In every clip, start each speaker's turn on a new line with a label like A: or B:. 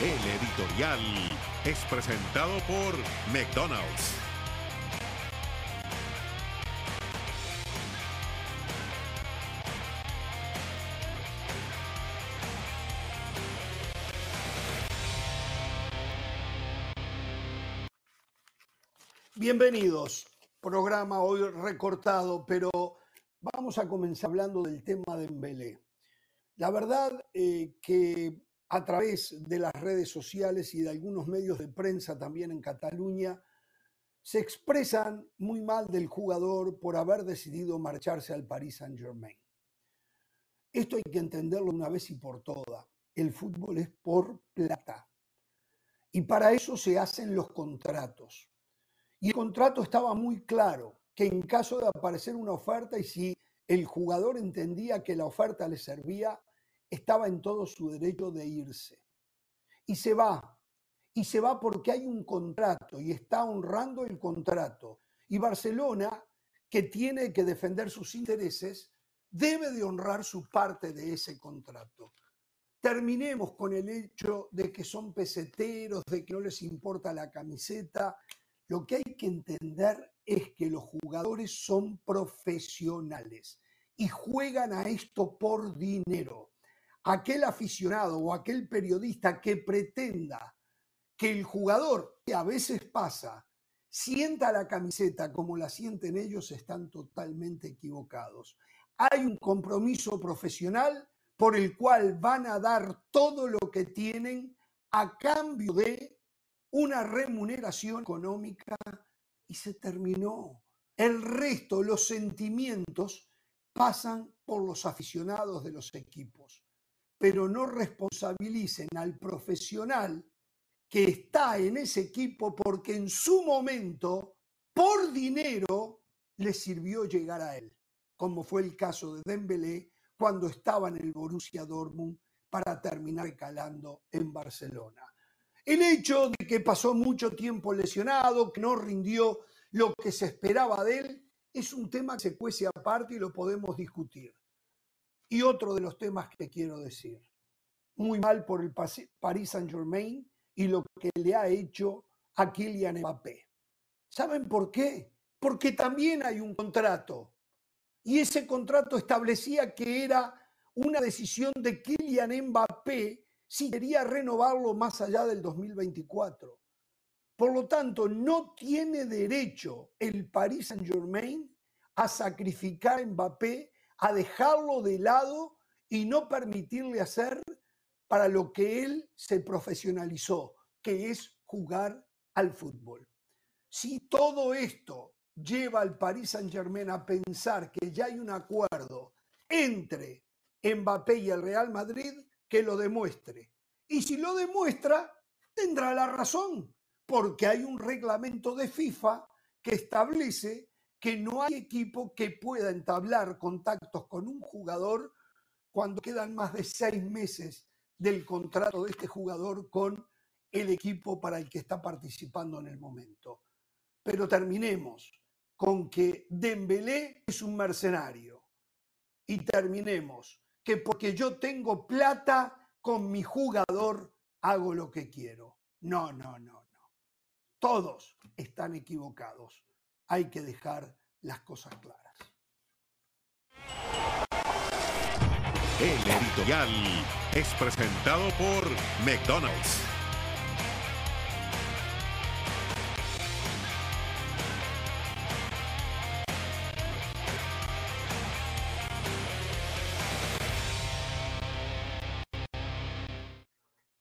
A: El editorial es presentado por McDonald's.
B: Bienvenidos. Programa hoy recortado, pero vamos a comenzar hablando del tema de Embelé. La verdad eh, que a través de las redes sociales y de algunos medios de prensa también en Cataluña, se expresan muy mal del jugador por haber decidido marcharse al Paris Saint-Germain. Esto hay que entenderlo una vez y por todas. El fútbol es por plata. Y para eso se hacen los contratos. Y el contrato estaba muy claro, que en caso de aparecer una oferta y si el jugador entendía que la oferta le servía, estaba en todo su derecho de irse. Y se va. Y se va porque hay un contrato y está honrando el contrato. Y Barcelona, que tiene que defender sus intereses, debe de honrar su parte de ese contrato. Terminemos con el hecho de que son peseteros, de que no les importa la camiseta. Lo que hay que entender es que los jugadores son profesionales y juegan a esto por dinero aquel aficionado o aquel periodista que pretenda que el jugador, que a veces pasa, sienta la camiseta como la sienten ellos, están totalmente equivocados. Hay un compromiso profesional por el cual van a dar todo lo que tienen a cambio de una remuneración económica y se terminó. El resto, los sentimientos, pasan por los aficionados de los equipos pero no responsabilicen al profesional que está en ese equipo porque en su momento, por dinero, le sirvió llegar a él, como fue el caso de Dembélé cuando estaba en el Borussia Dortmund para terminar calando en Barcelona. El hecho de que pasó mucho tiempo lesionado, que no rindió lo que se esperaba de él, es un tema que se cuece aparte y lo podemos discutir. Y otro de los temas que quiero decir, muy mal por el Paris Saint-Germain y lo que le ha hecho a Kylian Mbappé. ¿Saben por qué? Porque también hay un contrato. Y ese contrato establecía que era una decisión de Kylian Mbappé si quería renovarlo más allá del 2024. Por lo tanto, no tiene derecho el Paris Saint-Germain a sacrificar a Mbappé a dejarlo de lado y no permitirle hacer para lo que él se profesionalizó, que es jugar al fútbol. Si todo esto lleva al Paris Saint-Germain a pensar que ya hay un acuerdo entre Mbappé y el Real Madrid, que lo demuestre. Y si lo demuestra, tendrá la razón, porque hay un reglamento de FIFA que establece que no hay equipo que pueda entablar contactos con un jugador cuando quedan más de seis meses del contrato de este jugador con el equipo para el que está participando en el momento. Pero terminemos con que Dembélé es un mercenario y terminemos que porque yo tengo plata con mi jugador hago lo que quiero. No, no, no, no. Todos están equivocados hay que dejar las cosas claras.
A: El editorial es presentado por McDonald's.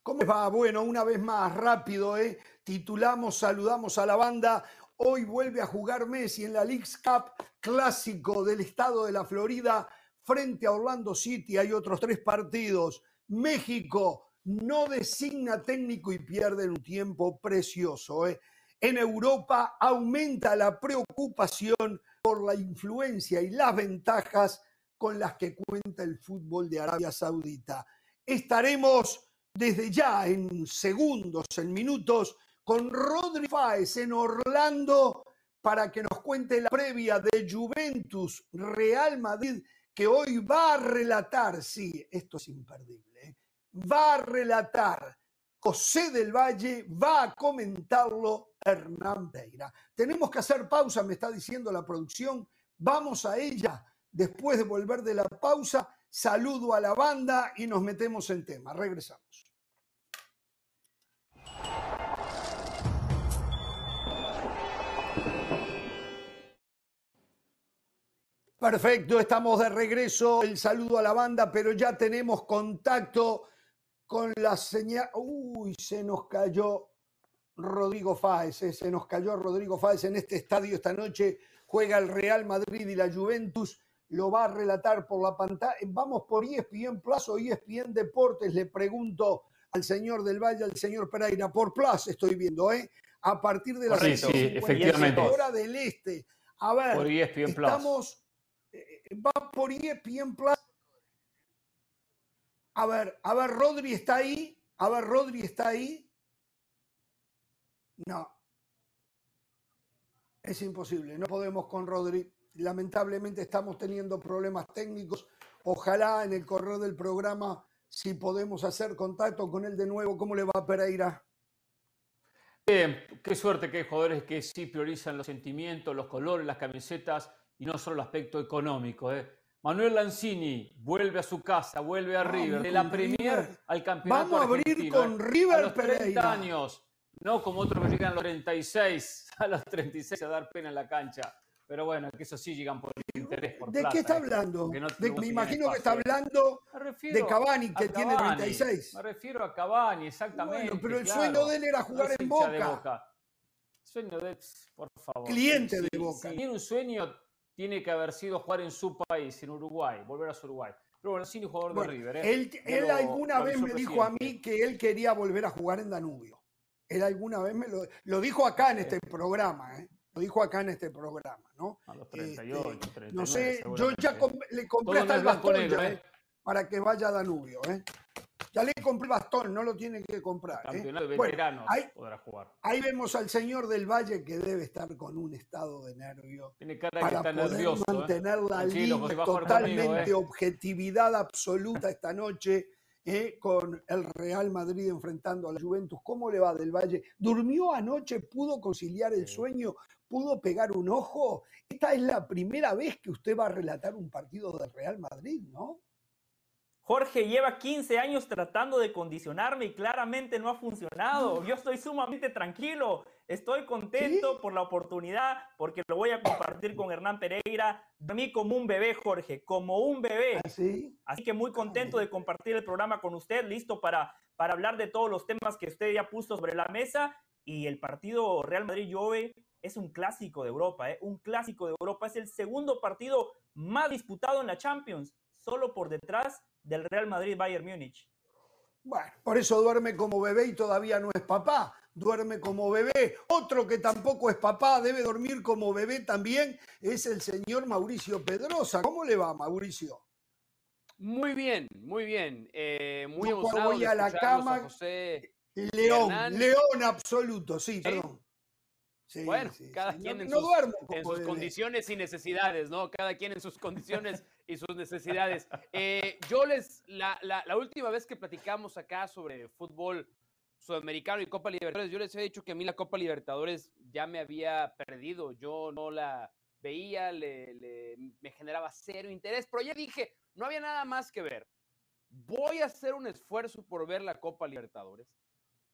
B: ¿Cómo va? Bueno, una vez más, rápido, ¿eh? Titulamos, saludamos a la banda. Hoy vuelve a jugar Messi en la League's Cup clásico del estado de la Florida frente a Orlando City. Hay otros tres partidos. México no designa técnico y pierde un tiempo precioso. ¿eh? En Europa aumenta la preocupación por la influencia y las ventajas con las que cuenta el fútbol de Arabia Saudita. Estaremos desde ya en segundos, en minutos, con Rodri Fáez en Orlando para que nos cuente la previa de Juventus Real Madrid, que hoy va a relatar, sí, esto es imperdible, ¿eh? va a relatar José del Valle, va a comentarlo Hernán Peira. Tenemos que hacer pausa, me está diciendo la producción. Vamos a ella. Después de volver de la pausa, saludo a la banda y nos metemos en tema. Regresamos. Perfecto, estamos de regreso. El saludo a la banda, pero ya tenemos contacto con la señal. Uy, se nos cayó Rodrigo Fáez, eh, se nos cayó Rodrigo Fáez en este estadio esta noche. Juega el Real Madrid y la Juventus. Lo va a relatar por la pantalla. Vamos por ESPN Plus o ESPN Deportes. Le pregunto al señor del Valle, al señor Pereira. Por Plus estoy viendo, ¿eh? A partir de las
C: sí, sí, efectivamente.
B: hora del este. A ver,
C: por ESPN
B: estamos va por ESPN Plus. A ver, a ver, Rodri está ahí. A ver, Rodri está ahí. No. Es imposible, no podemos con Rodri. Lamentablemente estamos teniendo problemas técnicos. Ojalá en el correo del programa, si podemos hacer contacto con él de nuevo, ¿cómo le va a Pereira?
C: Bien, qué suerte que hay jugadores que sí priorizan los sentimientos, los colores, las camisetas y no solo el aspecto económico. ¿eh? Manuel Lanzini vuelve a su casa, vuelve a River, de la Premier al campeonato
B: Vamos a abrir con
C: ¿eh?
B: River
C: a los 30 años, no como otros que llegan a los 36, a los 36 a dar pena en la cancha. Pero bueno, que eso sí llegan por interés, por
B: ¿De qué está
C: ¿eh?
B: hablando? me imagino que está hablando de Cavani, que tiene 36.
C: Me refiero a Cavani, exactamente.
B: Bueno, pero el sueño de él era jugar en Boca.
C: Sueño de, por favor.
B: Cliente de Boca.
C: Si tiene un sueño, tiene que haber sido jugar en su país, en Uruguay, volver a su Uruguay. Pero bueno, sí, jugador de River.
B: ¿eh? Él, alguna vez me dijo a mí que él quería volver a jugar en Danubio. Él alguna vez me lo, dijo acá en este programa, ¿eh? Lo dijo acá en este programa, ¿no?
C: A los 38, este,
B: No sé, yo ya le compré hasta el bastón ¿eh? para que vaya a Danubio, ¿eh? Ya le compré bastón, no lo tiene que comprar.
C: ¿eh? Campeonato de veteranos ahí, podrá jugar.
B: Ahí vemos al señor del Valle que debe estar con un estado de nervio.
C: Tiene cara
B: para
C: que está
B: poder
C: nervioso. ¿eh?
B: mantener la línea totalmente objetividad absoluta esta noche. con el Real Madrid enfrentando a la Juventus. ¿Cómo le va del Valle? ¿Durmió anoche? ¿Pudo conciliar el sueño? ¿Pudo pegar un ojo? Esta es la primera vez que usted va a relatar un partido del Real Madrid, ¿no?
D: Jorge lleva 15 años tratando de condicionarme y claramente no ha funcionado. Yo estoy sumamente tranquilo, estoy contento por la oportunidad, porque lo voy a compartir con Hernán Pereira. A mí como un bebé, Jorge, como un bebé.
B: ¿Así?
D: Así que muy contento de compartir el programa con usted, listo para, para hablar de todos los temas que usted ya puso sobre la mesa. Y el partido Real Madrid-Juve es un clásico de Europa, ¿eh? un clásico de Europa. Es el segundo partido más disputado en la Champions, solo por detrás del Real Madrid Bayern Múnich.
B: Bueno, por eso duerme como bebé y todavía no es papá. Duerme como bebé. Otro que tampoco es papá, debe dormir como bebé también, es el señor Mauricio Pedrosa. ¿Cómo le va, Mauricio?
E: Muy bien, muy bien. Eh, muy
B: Yo
E: emocionado.
B: voy a la cama.
E: José
B: León, León absoluto, sí, perdón.
E: Sí, bueno, cada quien en,
B: no
E: sus,
B: duermo
E: en sus condiciones y necesidades, ¿no? Cada quien en sus condiciones y sus necesidades. Eh, yo les, la, la, la, última vez que platicamos acá sobre fútbol sudamericano y Copa Libertadores, yo les he dicho que a mí la Copa Libertadores ya me había perdido, yo no la veía, le, le, me generaba cero interés, pero ya dije, no había nada más que ver. Voy a hacer un esfuerzo por ver la Copa Libertadores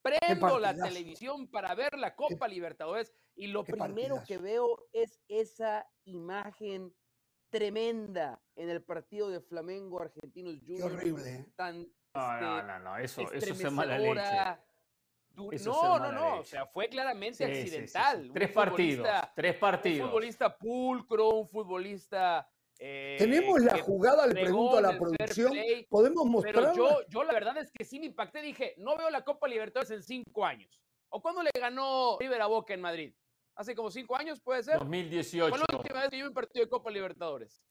E: prendo la televisión para ver la Copa Libertadores y lo primero que veo es esa imagen tremenda en el partido de Flamengo Argentinos Juniors.
B: Qué horrible.
E: Tan,
C: no,
E: este,
C: no, no, no, eso, eso es mala leche.
E: Eso no, no, no, o sea, fue claramente
C: Sí,
E: accidental.
C: sí, sí.
E: Un
C: Tres partidos, tres
E: Un
C: partidos.
E: futbolista pulcro, un futbolista. eh,
B: Tenemos la jugada, le pregunto a la producción.
E: play,
B: ¿Podemos mostrarla?
E: Pero yo, yo la verdad es que sí me impacté. Dije, no veo la Copa Libertadores en cinco años. ¿O cuándo le ganó River a Boca en Madrid? ¿Hace como cinco años, puede ser?
C: 2018.
E: Fue la última vez que yo vi un partido de Copa Libertadores.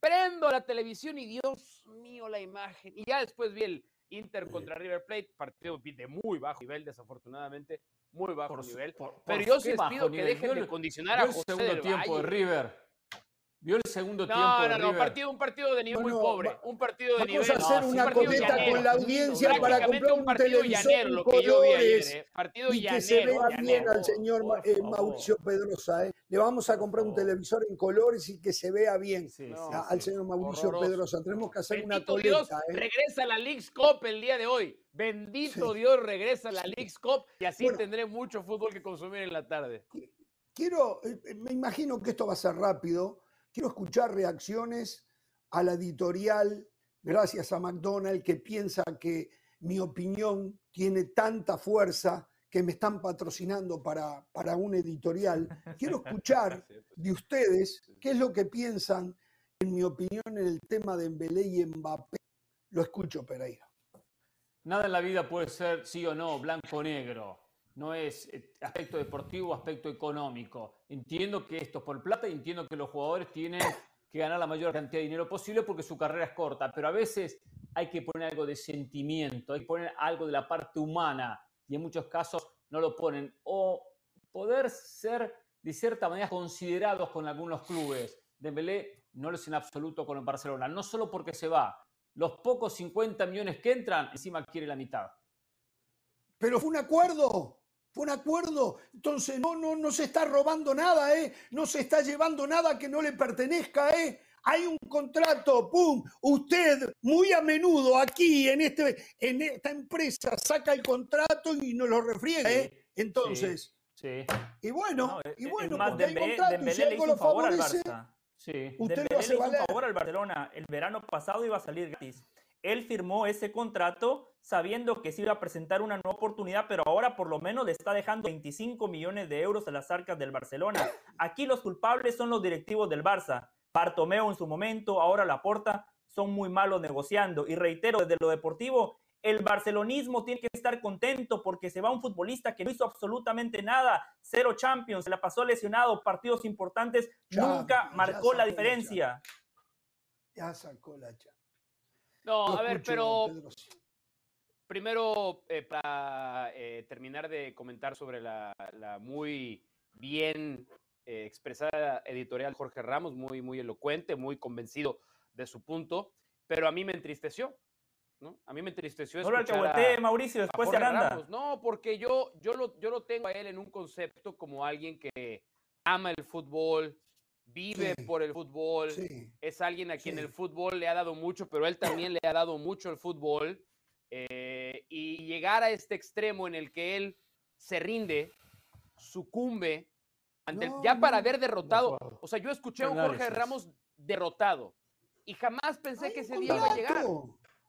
E: Prendo la televisión y Dios mío, la imagen. Y ya después vi el Inter contra River Plate, partido de muy bajo nivel, desafortunadamente, muy bajo
C: Por
E: nivel.
C: por- por
E: Pero yo sí les pido que
C: nivel.
E: dejen
C: Yo
E: de condicionar
C: Yo
E: a
C: el
E: José
C: segundo
E: del
C: tiempo de. River. Vio el segundo tiempo.
E: No,
C: de
E: no, no,
C: River?
E: partido, un partido de nivel
B: Bueno,
E: muy pobre.
B: va-
E: Un partido de nivel.
B: Vamos a hacer
E: no,
B: una
E: un
B: cometa
E: llanero.
B: con la audiencia para comprar
E: un
B: un
E: partido
B: televisor
E: llanero,
B: en
E: lo que yo vi ayer,
B: colores
E: eh. Partido
B: y que se
E: llanero,
B: vea bien
E: llanero.
B: al señor eh. Mauricio Pedrosa. ¿eh? Le vamos a comprar un televisor en colores y que se vea bien
C: Sí,
E: No,
C: sí,
B: a-
C: sí.
B: al señor Mauricio
E: Horroroso.
B: Pedrosa. Tenemos que hacer una
E: Bendito Dios,
B: coleta. ¿eh?
E: regresa la League's Cup el día de hoy. Bendito
B: Sí.
E: Dios, regresa la League's Cup y así
B: Bueno.
E: tendré mucho fútbol que consumir en la tarde.
B: Quiero, eh, me imagino que esto va a ser rápido. Quiero escuchar reacciones a la editorial, gracias a McDonald, que piensa que mi opinión tiene tanta fuerza que me están patrocinando para, para un editorial. Quiero escuchar de ustedes qué es lo que piensan, en mi opinión, en el tema de Embelé y Mbappé. Lo escucho, Pereira.
C: Nada en la vida puede ser sí o no, blanco o negro. No es eh, aspecto deportivo aspecto económico. Entiendo que esto es por plata y entiendo que los jugadores tienen que ganar la mayor cantidad de dinero posible porque su carrera es corta, pero a veces hay que poner algo de sentimiento, hay que poner algo de la parte humana y en muchos casos no lo ponen. O poder ser de cierta manera considerados con algunos clubes. Dembélé no lo es en absoluto con el Barcelona, no solo porque se va, los pocos 50 millones que entran, encima quiere la mitad.
B: Pero fue un acuerdo, fue un acuerdo. Entonces no, no, no se está robando nada, ¿eh? No se está llevando nada que no le pertenezca, ¿eh? Hay un contrato, ¡pum! Usted muy a menudo aquí en, este, en esta empresa saca el contrato y nos lo refriega, ¿eh? Entonces,
C: Sí,
B: y bueno,
D: No,
B: y bueno,
D: más,
B: porque hay
D: Dembélé,
B: contrato y si algo lo
D: al
B: favorece,
D: Barça.
C: sí.
B: usted
D: Dembélé
B: lo hace
D: un favor al Barcelona. El verano pasado iba a salir gratis. Él firmó ese contrato sabiendo que se iba a presentar una nueva oportunidad, pero ahora por lo menos le está dejando 25 millones de euros a las arcas del Barcelona. Aquí los culpables son los directivos del Barça. Bartomeu en su momento, ahora Laporta, son muy malos negociando. Y reitero, desde lo deportivo, el barcelonismo tiene que estar contento porque se va un futbolista que no hizo absolutamente nada, cero Champions, se la pasó lesionado, partidos importantes,
B: Champions,
D: nunca
B: ya
D: marcó la
B: la
D: diferencia.
B: Ya sacó la chapa.
E: No, a ver, pero primero, eh, para eh, terminar de comentar sobre la, la muy bien eh, expresada editorial Jorge Ramos, muy, muy elocuente, muy convencido de su punto, pero a mí me entristeció, ¿no? A mí me entristeció a-
D: voltee, Mauricio, después se.
E: Ramos. No, porque yo, yo, lo, yo lo tengo a él en un concepto como alguien que ama el fútbol, vive
B: Sí.
E: por el fútbol,
B: Sí.
E: es alguien a quien
B: Sí.
E: el fútbol le ha dado mucho, pero él también le ha dado mucho el fútbol. eh, y llegar a este extremo en el que él se rinde, sucumbe, ante el-
B: No,
E: ya para haber derrotado. O sea, yo escuché a un. Jorge Ramos derrotado y jamás pensé
B: Hay
E: que ese día iba a llegar.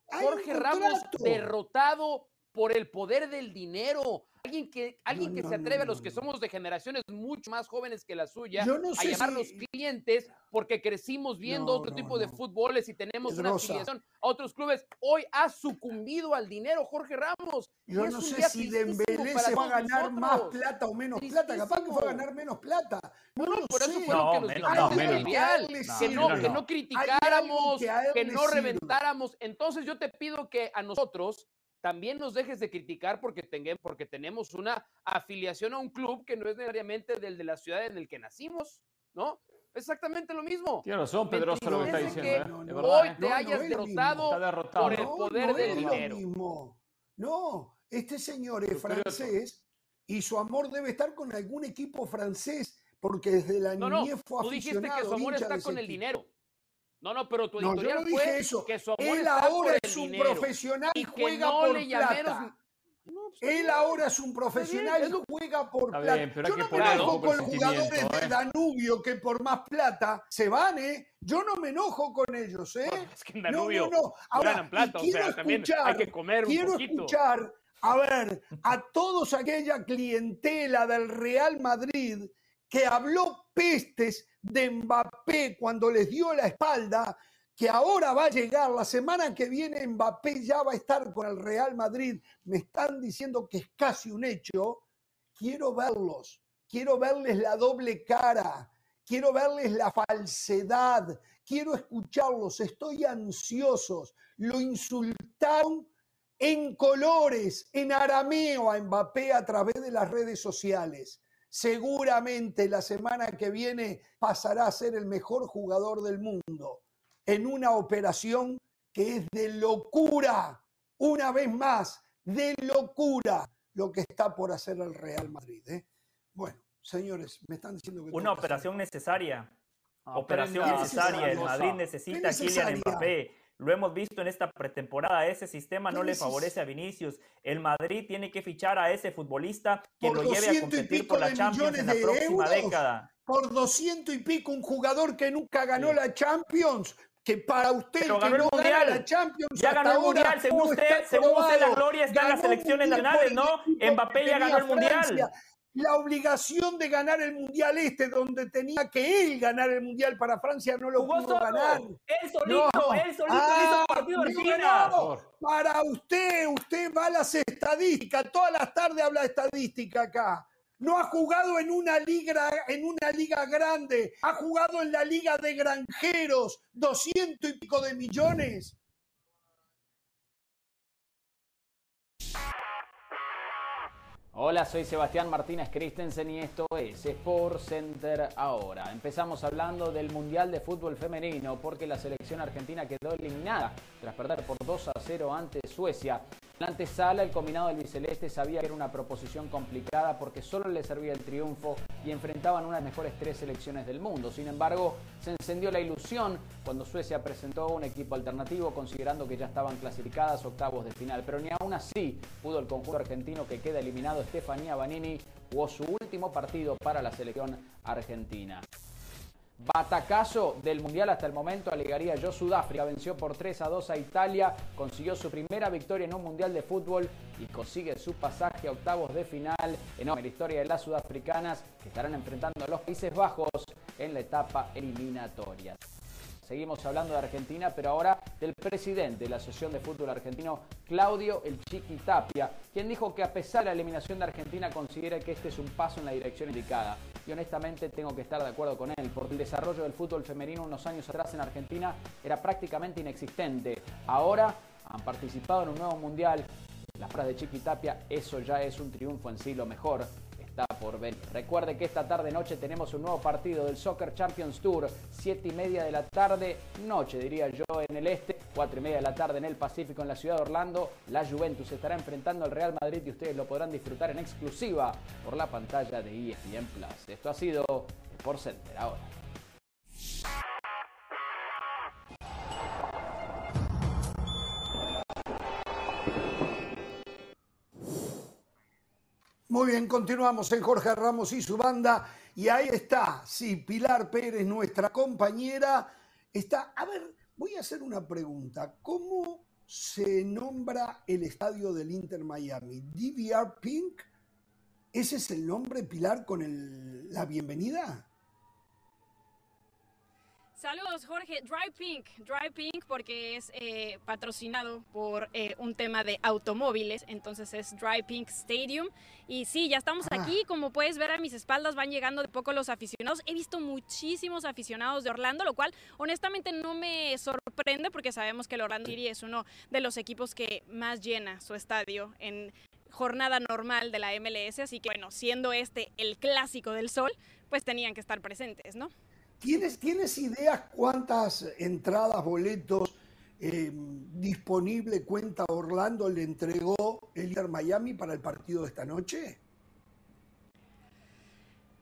E: Jorge Ramos derrotado por el poder del dinero. Alguien que, alguien que
B: no,
E: se
B: no,
E: atreve a
B: no,
E: los que
B: no.
E: somos de generaciones mucho más jóvenes que la suya
B: Yo no
E: a
B: sé
E: llamar los
B: si-
E: clientes porque crecimos viendo
B: No,
E: otro
B: no,
E: tipo de fútboles y tenemos una afiliación a otros clubes. Hoy ha sucumbido al dinero Jorge Ramos. y
B: Yo
E: es
B: no
E: un
B: sé
E: día
B: si Dembélé se va a ganar más plata o menos plata. Capaz que fue a ganar menos plata. No,
E: No, por eso
B: sé.
E: fue lo
D: No,
E: que nos
D: menos,
E: dijo
C: no,
E: el
C: menos.
B: Que
E: no,
C: No,
E: que
C: no.
E: criticáramos,
B: que
E: no reventáramos. Entonces yo te pido que a nosotros también nos dejes de criticar porque, tenga- porque tenemos una afiliación a un club que no es necesariamente del de la ciudad en el que nacimos, ¿no? Exactamente lo mismo.
C: Tiene razón,
E: Me
C: Pedrosa, lo que está diciendo.
E: que
C: ¿eh?
E: Hoy
C: ¿eh?
E: te
B: no,
E: hayas
B: no
E: derrotado
C: derrotado.
E: por el
B: No,
E: poder
B: no
E: del
B: es lo
E: dinero.
B: mismo. No, este señor es francés y su amor debe estar con algún equipo francés porque desde la
E: No, no,
B: niñez fue
E: tú dijiste que
B: aficionado,
E: su amor está con el dinero. No, no, pero tu
B: No, yo
E: editorial
B: no dije
E: fue
B: eso.
E: que su amor
B: Él ahora es un
E: dinero.
B: profesional y juega
E: no
B: por plata.
E: No, pues,
B: Él ahora es un profesional
E: es
B: y juega por plata.
C: bien, pero hay
B: Yo no me enojo con los jugadores de
C: ¿eh?
B: Danubio que por más plata se van, ¿eh? Yo no me enojo con ellos, ¿eh?
E: Es que en
B: No,
E: Danubio
B: no, no. Ahora,
E: ganan plata, o
B: quiero
E: también
B: escuchar-
E: hay que comer un
B: quiero
E: poquito.
B: escuchar, a ver, a todos aquella clientela del Real Madrid que habló pestes de Mbappé cuando les dio la espalda, que ahora va a llegar, la semana que viene Mbappé ya va a estar con el Real Madrid, me están diciendo que es casi un hecho, quiero verlos, quiero verles la doble cara, quiero verles la falsedad, quiero escucharlos, estoy ansiosos, lo insultaron en colores, en arameo a Mbappé a través de las redes sociales. Seguramente la semana que viene pasará a ser el mejor jugador del mundo en una operación que es de locura, una vez más, de locura lo que está por hacer el Real Madrid. ¿eh? Bueno, señores, me están diciendo que...
D: Una operación necesaria. operación necesaria. El Madrid necesita a Kylian Mbappé. Lo hemos visto en esta pretemporada. Ese sistema no le favorece a Vinicius. El Madrid tiene que fichar a ese futbolista que lo lleve a competir por la Champions en la próxima década.
B: Por doscientos y pico, un jugador que nunca ganó la Champions, que para usted que no gana la Champions
D: ya ganó el mundial según usted según usted la gloria está en las selecciones nacionales no Mbappé ya ganó el mundial
B: la obligación de ganar el mundial este donde tenía que él ganar el mundial para Francia no lo pudo ganar.
D: Él solito él solito ah, partido
B: no, para usted usted va a las estadísticas. Todas las tardes habla de estadística acá. No ha jugado en una liga, en una liga grande, ha jugado en la liga de granjeros, doscientos y pico de millones.
F: Hola, soy Sebastián Martínez Christensen y esto es Sport Center ahora. Empezamos hablando del Mundial de Fútbol Femenino porque la selección argentina quedó eliminada tras perder por 2 a 0 ante Suecia. La antesala, el combinado del biceleste sabía que era una proposición complicada porque solo le servía el triunfo y enfrentaban una de las mejores tres selecciones del mundo. Sin embargo, se encendió la ilusión cuando Suecia presentó un equipo alternativo considerando que ya estaban clasificadas octavos de final. Pero ni aún así pudo el conjunto argentino que queda eliminado. Estefanía Banini jugó su último partido para la selección argentina. Batacazo del Mundial hasta el momento, alegaría yo. Sudáfrica venció por 3 a 2 a Italia, consiguió su primera victoria en un Mundial de Fútbol y consigue su pasaje a octavos de final en la historia de las sudafricanas que estarán enfrentando a los Países Bajos en la etapa eliminatoria. Seguimos hablando de Argentina, pero ahora del presidente de la Asociación de Fútbol Argentino, Claudio El Chiqui Tapia, quien dijo que a pesar de la eliminación de Argentina considera que este es un paso en la dirección indicada. Y honestamente tengo que estar de acuerdo con él, porque el desarrollo del fútbol femenino unos años atrás en Argentina era prácticamente inexistente. Ahora han participado en un nuevo mundial. Las frases de Chiqui Tapia, eso ya es un triunfo en sí, lo mejor está por venir. Recuerde que esta tarde noche tenemos un nuevo partido del Soccer Champions Tour, 7 y media de la tarde, noche diría yo en el este, 4 y media de la tarde en el Pacífico en la ciudad de Orlando. La Juventus estará enfrentando al Real Madrid y ustedes lo podrán disfrutar en exclusiva por la pantalla de ESPN Plus. Esto ha sido por Center ahora.
B: Muy bien, continuamos en Jorge Ramos y su banda. Y ahí está, sí, Pilar Pérez, nuestra compañera, está. A ver, voy a hacer una pregunta. ¿Cómo se nombra el estadio del Inter Miami? ¿DVR Pink? ¿Ese es el nombre, Pilar, con la bienvenida?
G: Saludos, Jorge. Dry Pink, Dry Pink porque es eh, patrocinado por eh, un tema de automóviles, entonces es Dry Pink Stadium. Y sí, ya estamos ah. aquí, como puedes ver a mis espaldas van llegando de poco los aficionados. He visto muchísimos aficionados de Orlando, lo cual honestamente no me sorprende porque sabemos que el Orlando City es uno de los equipos que más llena su estadio en jornada normal de la MLS, así que bueno, siendo este el clásico del sol, pues tenían que estar presentes, ¿no?
B: ¿Tienes, ¿Tienes ideas cuántas entradas, boletos eh, disponible cuenta Orlando le entregó el Inter Miami para el partido de esta noche?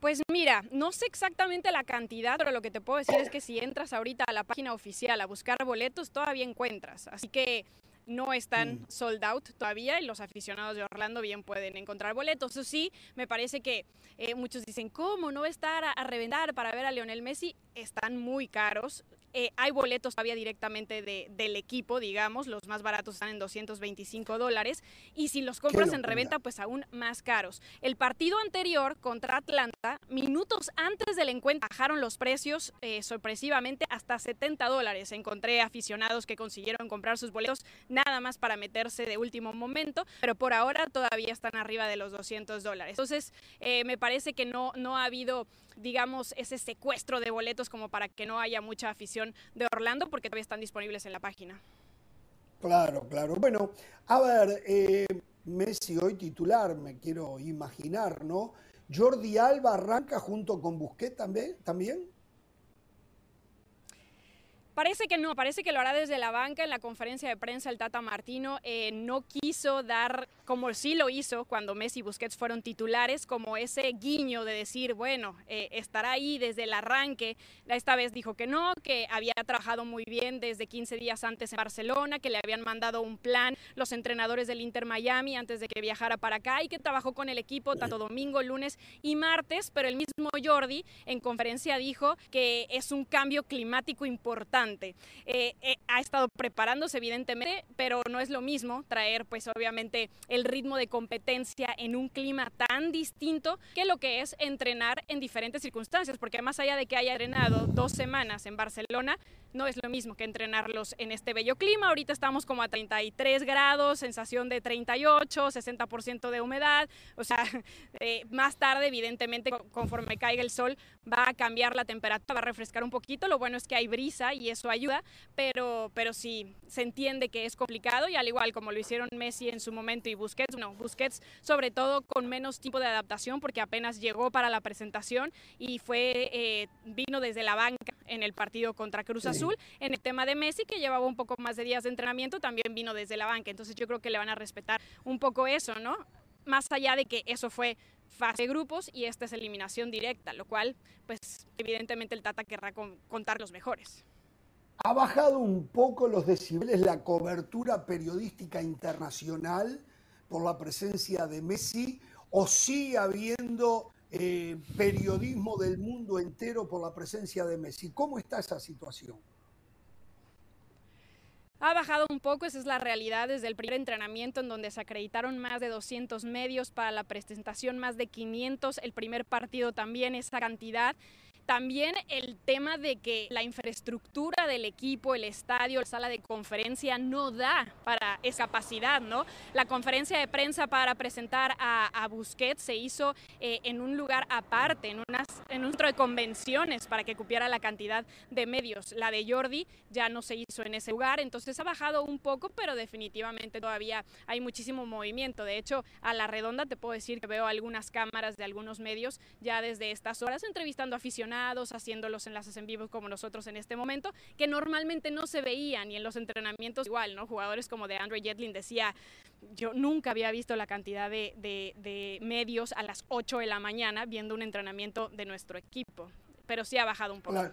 G: Pues mira, no sé exactamente la cantidad, pero lo que te puedo decir es que si entras ahorita a la página oficial a buscar boletos, todavía encuentras. Así que no están mm. sold out todavía y los aficionados de Orlando bien pueden encontrar boletos. Eso sí, me parece que eh, muchos dicen, ¿cómo no estar a, a, reventar para ver a Lionel Messi? Están muy caros. Eh, hay boletos todavía directamente del equipo, digamos, los más baratos están en 225 dólares y si los compras en reventa, pues aún más caros. El partido anterior contra Atlanta, minutos antes del encuentro, bajaron los precios eh, sorpresivamente hasta 70 dólares. Encontré aficionados que consiguieron comprar sus boletos nada más para meterse de último momento, pero por ahora todavía están arriba de los 200 dólares. Entonces, eh, me parece que no, no ha habido digamos, ese secuestro de boletos como para que no haya mucha afición de Orlando porque todavía están disponibles en la página.
B: Claro, claro. Bueno, a ver, eh, Messi hoy titular, me quiero imaginar, ¿no? Jordi Alba arranca junto con Busquets también. ¿también?
G: Parece que no, parece que lo hará desde la banca. En la conferencia de prensa el Tata Martino eh, no quiso dar, como sí lo hizo cuando Messi y Busquets fueron titulares, como ese guiño de decir, bueno, eh, estará ahí desde el arranque. Esta vez dijo que no, que había trabajado muy bien desde 15 días antes en Barcelona, que le habían mandado un plan los entrenadores del Inter Miami antes de que viajara para acá y que trabajó con el equipo tanto domingo, lunes y martes, pero el mismo Jordi en conferencia dijo que es un cambio climático importante eh, eh, ha estado preparándose evidentemente, pero no es lo mismo traer pues obviamente el ritmo de competencia en un clima tan distinto que lo que es entrenar en diferentes circunstancias, porque más allá de que haya entrenado dos semanas en Barcelona, no es lo mismo que entrenarlos en este bello clima. Ahorita estamos como a 33 grados, sensación de 38, 60% de humedad. O sea, eh, más tarde, evidentemente, conforme caiga el sol, va a cambiar la temperatura, va a refrescar un poquito. Lo bueno es que hay brisa y eso ayuda, pero, pero sí, se entiende que es complicado y al igual como lo hicieron Messi en su momento y Busquets, no, Busquets sobre todo con menos tiempo de adaptación porque apenas llegó para la presentación y fue, eh, vino desde la banca en el partido contra Cruz Azul en el tema de Messi, que llevaba un poco más de días de entrenamiento, también vino desde la banca. Entonces yo creo que le van a respetar un poco eso, ¿no? Más allá de que eso fue fase de grupos y esta es eliminación directa, lo cual, pues evidentemente el Tata querrá contar los mejores.
B: ¿Ha bajado un poco los decibeles la cobertura periodística internacional por la presencia de Messi o sigue habiendo eh, periodismo del mundo entero por la presencia de Messi? ¿Cómo está esa situación?
G: Ha bajado un poco, esa es la realidad desde el primer entrenamiento en donde se acreditaron más de 200 medios para la presentación, más de 500, el primer partido también esa cantidad. También el tema de que la infraestructura del equipo, el estadio, la sala de conferencia no da para esa capacidad, ¿no? La conferencia de prensa para presentar a, Busquets se hizo eh, en un lugar aparte, en, unas, en un centro de convenciones para que cupiera la cantidad de medios. La de Jordi ya no se hizo en ese lugar, entonces ha bajado un poco, pero definitivamente todavía hay muchísimo movimiento. De hecho, a la redonda te puedo decir que veo algunas cámaras de algunos medios ya desde estas horas entrevistando aficionados haciendo los enlaces en vivo como nosotros en este momento, que normalmente no se veían y en los entrenamientos igual, ¿no? Jugadores como de Andre Jetlin decía, yo nunca había visto la cantidad de, medios a las 8 de la mañana viendo un entrenamiento de nuestro equipo, pero sí ha bajado un poco.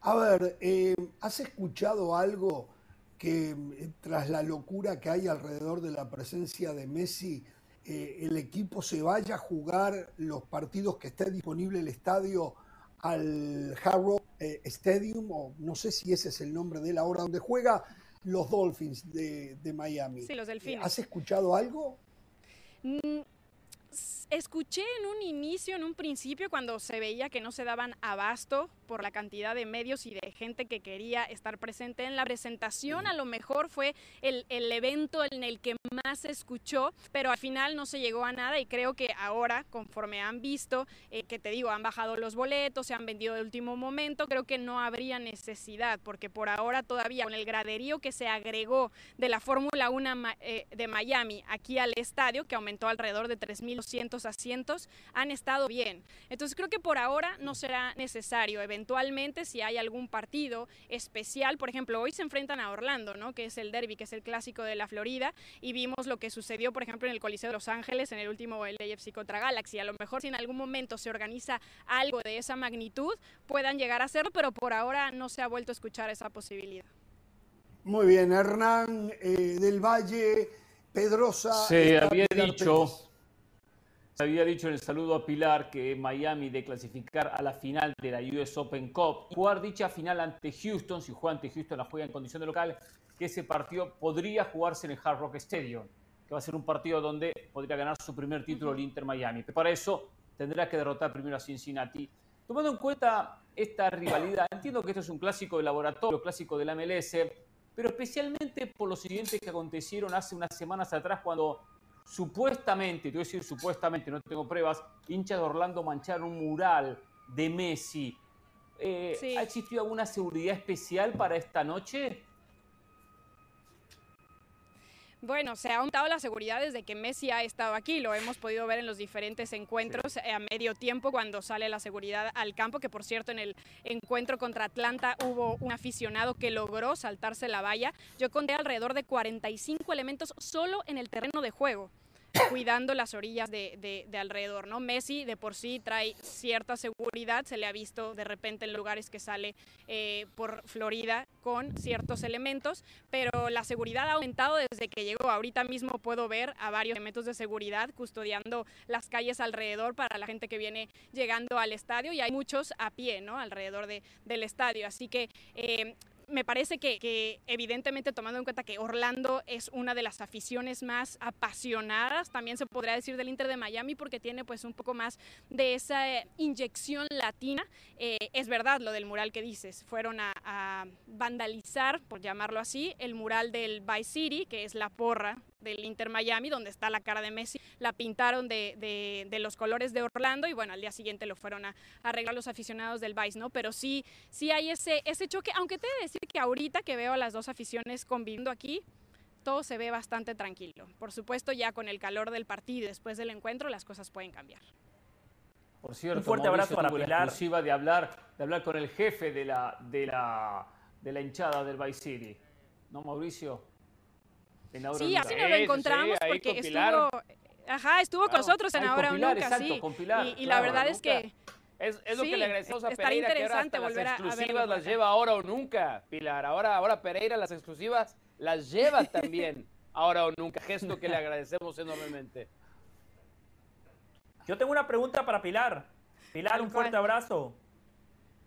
B: A ver, eh, ¿has escuchado algo que eh, tras la locura que hay alrededor de la presencia de Messi, eh, el equipo se vaya a jugar los partidos que esté disponible el estadio al Hard eh, Stadium, o no sé si ese es el nombre de la hora donde juega los Dolphins de, Miami.
G: Sí, los Delfines.
B: ¿Has escuchado algo?
G: Mm, escuché en un inicio, en un principio, cuando se veía que no se daban abasto por la cantidad de medios y de gente que quería estar presente en la presentación. A lo mejor fue el, evento en el que más se escuchó, pero al final no se llegó a nada y creo que ahora, conforme han visto, eh, que te digo, han bajado los boletos, se han vendido de último momento, creo que no habría necesidad, porque por ahora todavía con el graderío que se agregó de la Fórmula 1 eh, de Miami aquí al estadio, que aumentó alrededor de 3.200 asientos, han estado bien. Entonces creo que por ahora no será necesario eventualmente si hay algún partido especial, por ejemplo, hoy se enfrentan a Orlando, ¿no? que es el derby, que es el clásico de la Florida, y vimos lo que sucedió, por ejemplo, en el Coliseo de Los Ángeles, en el último LAFC contra Galaxy. A lo mejor si en algún momento se organiza algo de esa magnitud, puedan llegar a hacerlo, pero por ahora no se ha vuelto a escuchar esa posibilidad.
B: Muy bien, Hernán eh, del Valle, Pedrosa.
C: Se había dicho se había dicho en el saludo a Pilar que Miami de clasificar a la final de la US Open Cup y jugar dicha final ante Houston, si juega ante Houston la juega en condición de local, que ese partido podría jugarse en el Hard Rock Stadium, que va a ser un partido donde podría ganar su primer título el Inter Miami. Pero para eso tendrá que derrotar primero a Cincinnati. Tomando en cuenta esta rivalidad, entiendo que esto es un clásico de laboratorio, clásico de la MLS, pero especialmente por los incidentes que acontecieron hace unas semanas atrás cuando supuestamente, te voy a decir supuestamente, no tengo pruebas, hinchas de Orlando mancharon un mural de Messi. Eh, ¿Ha existido alguna seguridad especial para esta noche?
G: Bueno, se ha aumentado la seguridad desde que Messi ha estado aquí. Lo hemos podido ver en los diferentes encuentros a medio tiempo cuando sale la seguridad al campo, que por cierto en el encuentro contra Atlanta hubo un aficionado que logró saltarse la valla. Yo conté alrededor de 45 elementos solo en el terreno de juego cuidando las orillas de, alrededor, ¿no? Messi de por sí trae cierta seguridad, se le ha visto de repente en lugares que sale eh, por Florida con ciertos elementos, pero la seguridad ha aumentado desde que llegó. Ahorita mismo puedo ver a varios elementos de seguridad custodiando las calles alrededor para la gente que viene llegando al estadio y hay muchos a pie, ¿no? Alrededor del estadio. Así que eh, me parece que, evidentemente tomando en cuenta que Orlando es una de las aficiones más apasionadas, también se podría decir del Inter de Miami porque tiene pues un poco más de esa eh, inyección latina. Eh, es verdad lo del mural que dices, fueron a, vandalizar, por llamarlo así, el mural del Vice City, que es la porra del Inter Miami, donde está la cara de Messi, la pintaron de, los colores de Orlando y bueno, al día siguiente lo fueron a, arreglar los aficionados del Vice, ¿no? Pero sí, sí hay ese, ese choque, aunque te he de decir que ahorita que veo a las dos aficiones conviviendo aquí, todo se ve bastante tranquilo. Por supuesto, ya con el calor del partido y después del encuentro, las cosas pueden cambiar.
C: Por cierto, un fuerte abrazo para Pilar. La exclusiva de hablar, de hablar con el jefe de la, de la, de la hinchada del Vice City. ¿No, Mauricio?
G: Sí, así nos lo encontramos porque estuvo, ajá, estuvo con nosotros en Ahora o Nunca, sí. y, la verdad es que...
E: Es, lo que le agradecemos a Pereira, interesante que ahora las exclusivas las lleva ahora o nunca, Pilar. Ahora, ahora Pereira las exclusivas las lleva también ahora o nunca. Gesto que le agradecemos enormemente.
D: Yo tengo una pregunta para Pilar. Pilar, un fuerte abrazo.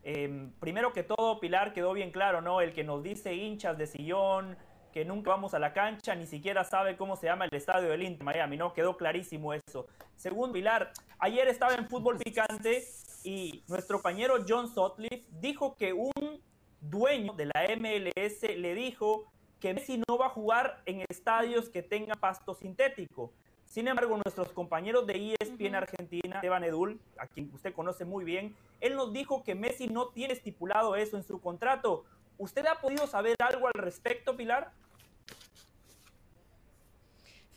D: Em, primero que todo, Pilar, quedó bien claro, ¿no? El que nos dice hinchas de sillón, que nunca vamos a la cancha, ni siquiera sabe cómo se llama el estadio del Inter Miami, ¿no? Quedó clarísimo eso. Segundo, Pilar, ayer estaba en fútbol picante y nuestro compañero John Sutcliffe dijo que un dueño de la MLS le dijo que Messi no va a jugar en estadios que tengan pasto sintético. Sin embargo, nuestros compañeros de ESPN Argentina, Esteban Edul, a quien usted conoce muy bien, él nos dijo que Messi no tiene estipulado eso en su contrato. ¿Usted ha podido saber algo al respecto, Pilar?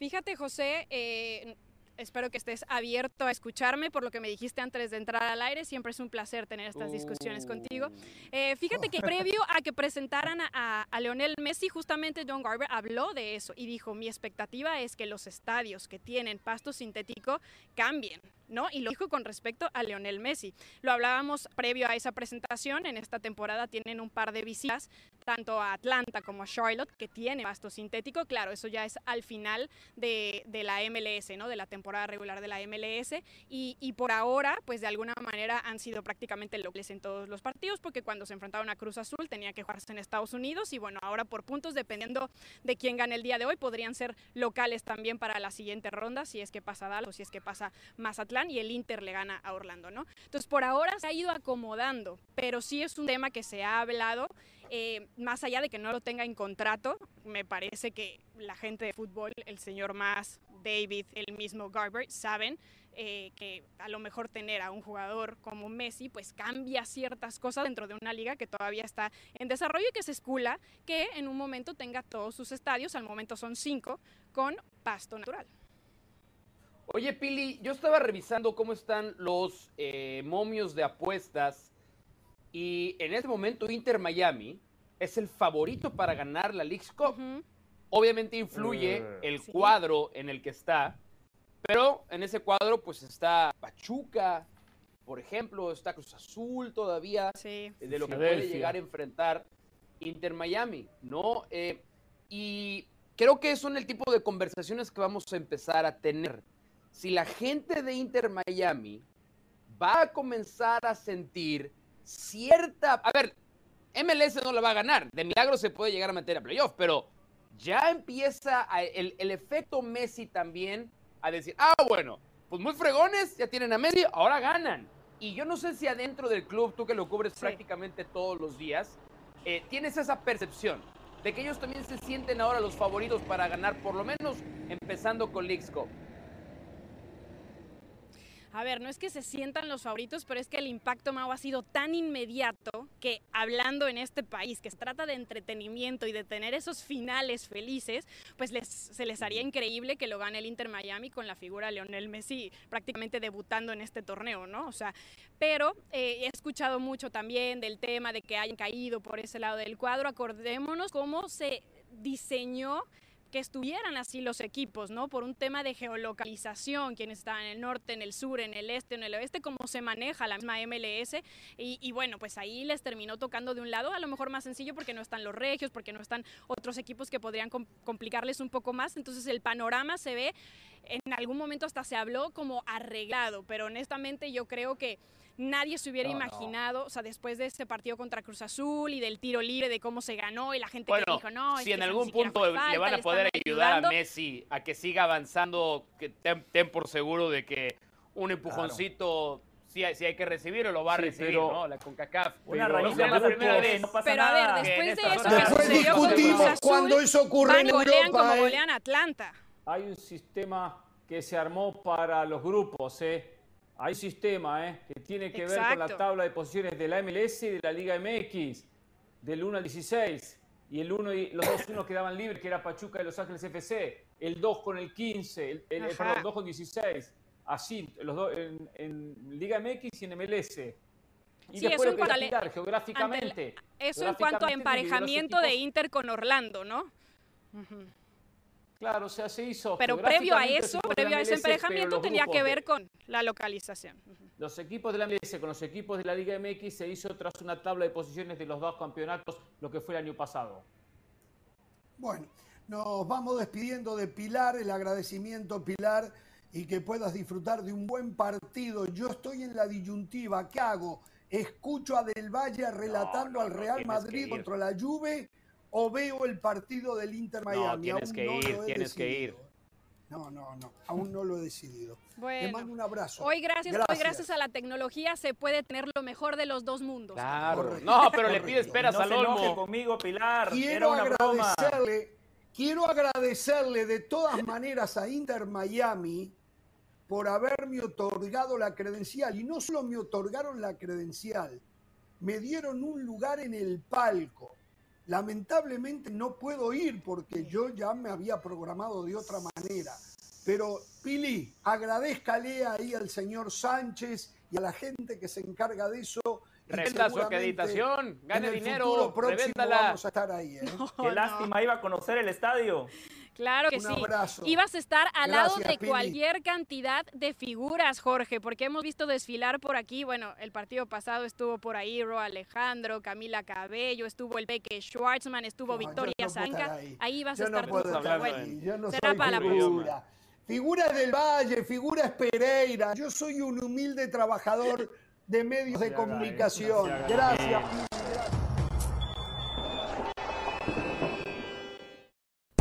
G: Fíjate, José, eh, espero que estés abierto a escucharme por lo que me dijiste antes de entrar al aire. Siempre es un placer tener estas discusiones contigo. Uh. Eh, fíjate que previo a que presentaran a, a, Leonel Messi, justamente John Garber habló de eso y dijo, mi expectativa es que los estadios que tienen pasto sintético cambien. ¿No? Y lo dijo con respecto a Leonel Messi. Lo hablábamos previo a esa presentación. En esta temporada tienen un par de visitas, tanto a Atlanta como a Charlotte, que tiene pasto sintético. Claro, eso ya es al final de, la MLS, ¿no? De la temporada regular de la MLS. Y, y, por ahora, pues de alguna manera han sido prácticamente locales en todos los partidos, porque cuando se enfrentaron a Cruz Azul tenía que jugarse en Estados Unidos. Y bueno, ahora por puntos, dependiendo de quién gane el día de hoy, podrían ser locales también para la siguiente ronda, si es que pasa Dallas o si es que pasa Mazatlán y el Inter le gana a Orlando, ¿no? Entonces, por ahora se ha ido acomodando, pero sí es un tema que se ha hablado. Eh, más allá de que no lo tenga en contrato, me parece que la gente de fútbol, el señor Más, David, el mismo Garber, saben eh, que a lo mejor tener a un jugador como Messi, pues cambia ciertas cosas dentro de una liga que todavía está en desarrollo y que se escula que en un momento tenga todos sus estadios, al momento son cinco, con pasto natural.
E: Oye, Pili, yo estaba revisando cómo están los eh, momios de apuestas y en este momento Inter Miami es el favorito para ganar la League Cup. Obviamente influye eh, el cuadro en el que está, pero en ese cuadro pues está Pachuca, por ejemplo, está Cruz Azul todavía, de lo que puede llegar a enfrentar Inter Miami, ¿no? Eh, y creo que son el tipo de conversaciones que vamos a empezar a tener si la gente de Inter Miami va a comenzar a sentir cierta... A ver, MLS no la va a ganar. De milagro se puede llegar a meter a playoff, pero ya empieza el, el, efecto Messi también a decir, ah, bueno, pues muy fregones, ya tienen a Messi, ahora ganan. Y yo no sé si adentro del club, tú que lo cubres prácticamente todos los días, eh, tienes esa percepción de que ellos también se sienten ahora los favoritos para ganar, por lo menos empezando con Cup.
G: A ver, no es que se sientan los favoritos, pero es que el impacto Mau ha sido tan inmediato que hablando en este país, que se trata de entretenimiento y de tener esos finales felices, pues les, se les haría increíble que lo gane el Inter Miami con la figura de Lionel Messi prácticamente debutando en este torneo, ¿no? O sea, pero eh, he escuchado mucho también del tema de que hayan caído por ese lado del cuadro. Acordémonos cómo se diseñó que estuvieran así los equipos, ¿no? Por un tema de geolocalización, quienes están en el norte, en el sur, en el este, en el oeste, cómo se maneja la misma MLS. Y, bueno, pues ahí les terminó tocando de un lado, a lo mejor más sencillo porque no están los regios, porque no están otros equipos que podrían complicarles un poco más. Entonces el panorama se ve, en algún momento hasta se habló como arreglado, pero honestamente yo creo que nadie se hubiera
E: No, no.
G: imaginado, o sea, después de ese partido contra Cruz Azul y del tiro libre, de cómo se ganó y la gente
E: Bueno,
G: que dijo, no,
E: si en algún punto
G: fue
E: le
G: falta,
E: van a poder ayudar a
G: ayudando.
E: Messi a que siga avanzando, que ten, ten por seguro de que un empujoncito sí, hay, sí hay que recibirlo, lo va a
C: Sí,
E: recibir,
C: pero-
E: ¿no? La CONCACAF.
D: Una
E: Pero
D: más
E: la primera
D: pobre,
E: vez.
D: no pasa
G: Pero a ver, después de eso que
B: Después discutimos
G: Azul,
B: cuando eso ocurre
G: van
B: en
G: y golean
B: Europa,
G: como
B: ¿eh?
G: golean a Atlanta.
C: Hay un sistema que se armó para los grupos, ¿eh? Hay sistema, ¿eh? Que tiene que ver con la tabla de posiciones de la MLS y de la Liga MX, del 1 al 16. Y el 1 y los dos unos quedaban libres, que era Pachuca y Los Ángeles FC. El 2 con el 15, el, el- perdón, 2 con 16. Así, los dos en, en Liga MX y en MLS. Y
G: Sí,
C: después
G: eso
C: lo
G: en
C: que
G: cuanto
C: geográficamente.
G: Eso en cuanto a emparejamiento de. Inter con Orlando, ¿no? Ujú.
C: Claro, o sea, se hizo.
G: Pero previo a eso, previo a ese emparejamiento tenía que ver con la localización.
C: Los equipos de la MLS con los equipos de la Liga MX se hizo tras una tabla de posiciones de los dos campeonatos, lo que fue el año pasado.
B: Bueno, nos vamos despidiendo de Pilar, el agradecimiento Pilar y que puedas disfrutar de un buen partido. Yo estoy en la disyuntiva, ¿qué hago? ¿Escucho a Del Valle relatando
E: no,
B: al Real Madrid contra la Juve o veo el partido del Inter Miami?
E: tienes
B: Aún
E: que
B: no
E: ir, tienes que ir.
B: No, no, no, aún no lo he decidido. Te mando un abrazo.
G: hoy gracias,
B: Gracias.
G: hoy gracias a la tecnología se puede tener lo mejor de los dos mundos.
E: Claro.
B: Correcto.
E: No, pero le
B: Correcto.
E: pides peras
D: no
E: al olmo.
D: conmigo, Pilar. Era
B: Quiero
D: broma.
B: agradecerle, quiero agradecerle de todas maneras a Inter Miami por haberme otorgado la credencial. Y no solo me otorgaron la credencial, me dieron un lugar en el palco. Lamentablemente no puedo ir porque yo ya me había programado de otra manera. Pero Pili, agradezcale ahí al señor Sánchez y a la gente que se encarga de eso.
E: Revenda su acreditación, gane
B: en el
E: dinero,
B: próximo
E: revéndala.
B: Vamos a estar ahí. ¿eh?
D: Qué
G: no.
D: lástima, iba a conocer el estadio.
G: Claro que
B: Un
G: sí.
B: abrazo.
G: Ibas a estar al lado de
B: Pili.
G: cualquier cantidad de figuras, Jorge, porque hemos visto desfilar por aquí. Bueno, el partido pasado estuvo por ahí Ro Alejandro, Camila Cabello, estuvo el Peque Schwartzman, estuvo
B: No,
G: Victoria
B: no
G: Zanca.
B: Ahí. Yo
G: a
B: no
G: estar
B: puedo
E: Estamos
B: estar
E: hablando
B: ahí. Yo no
G: será
B: soy
G: para la
B: figura. Figura del Valle, figura es Pereira. Yo soy un humilde trabajador de medios de comunicación.
C: no
B: Gracias.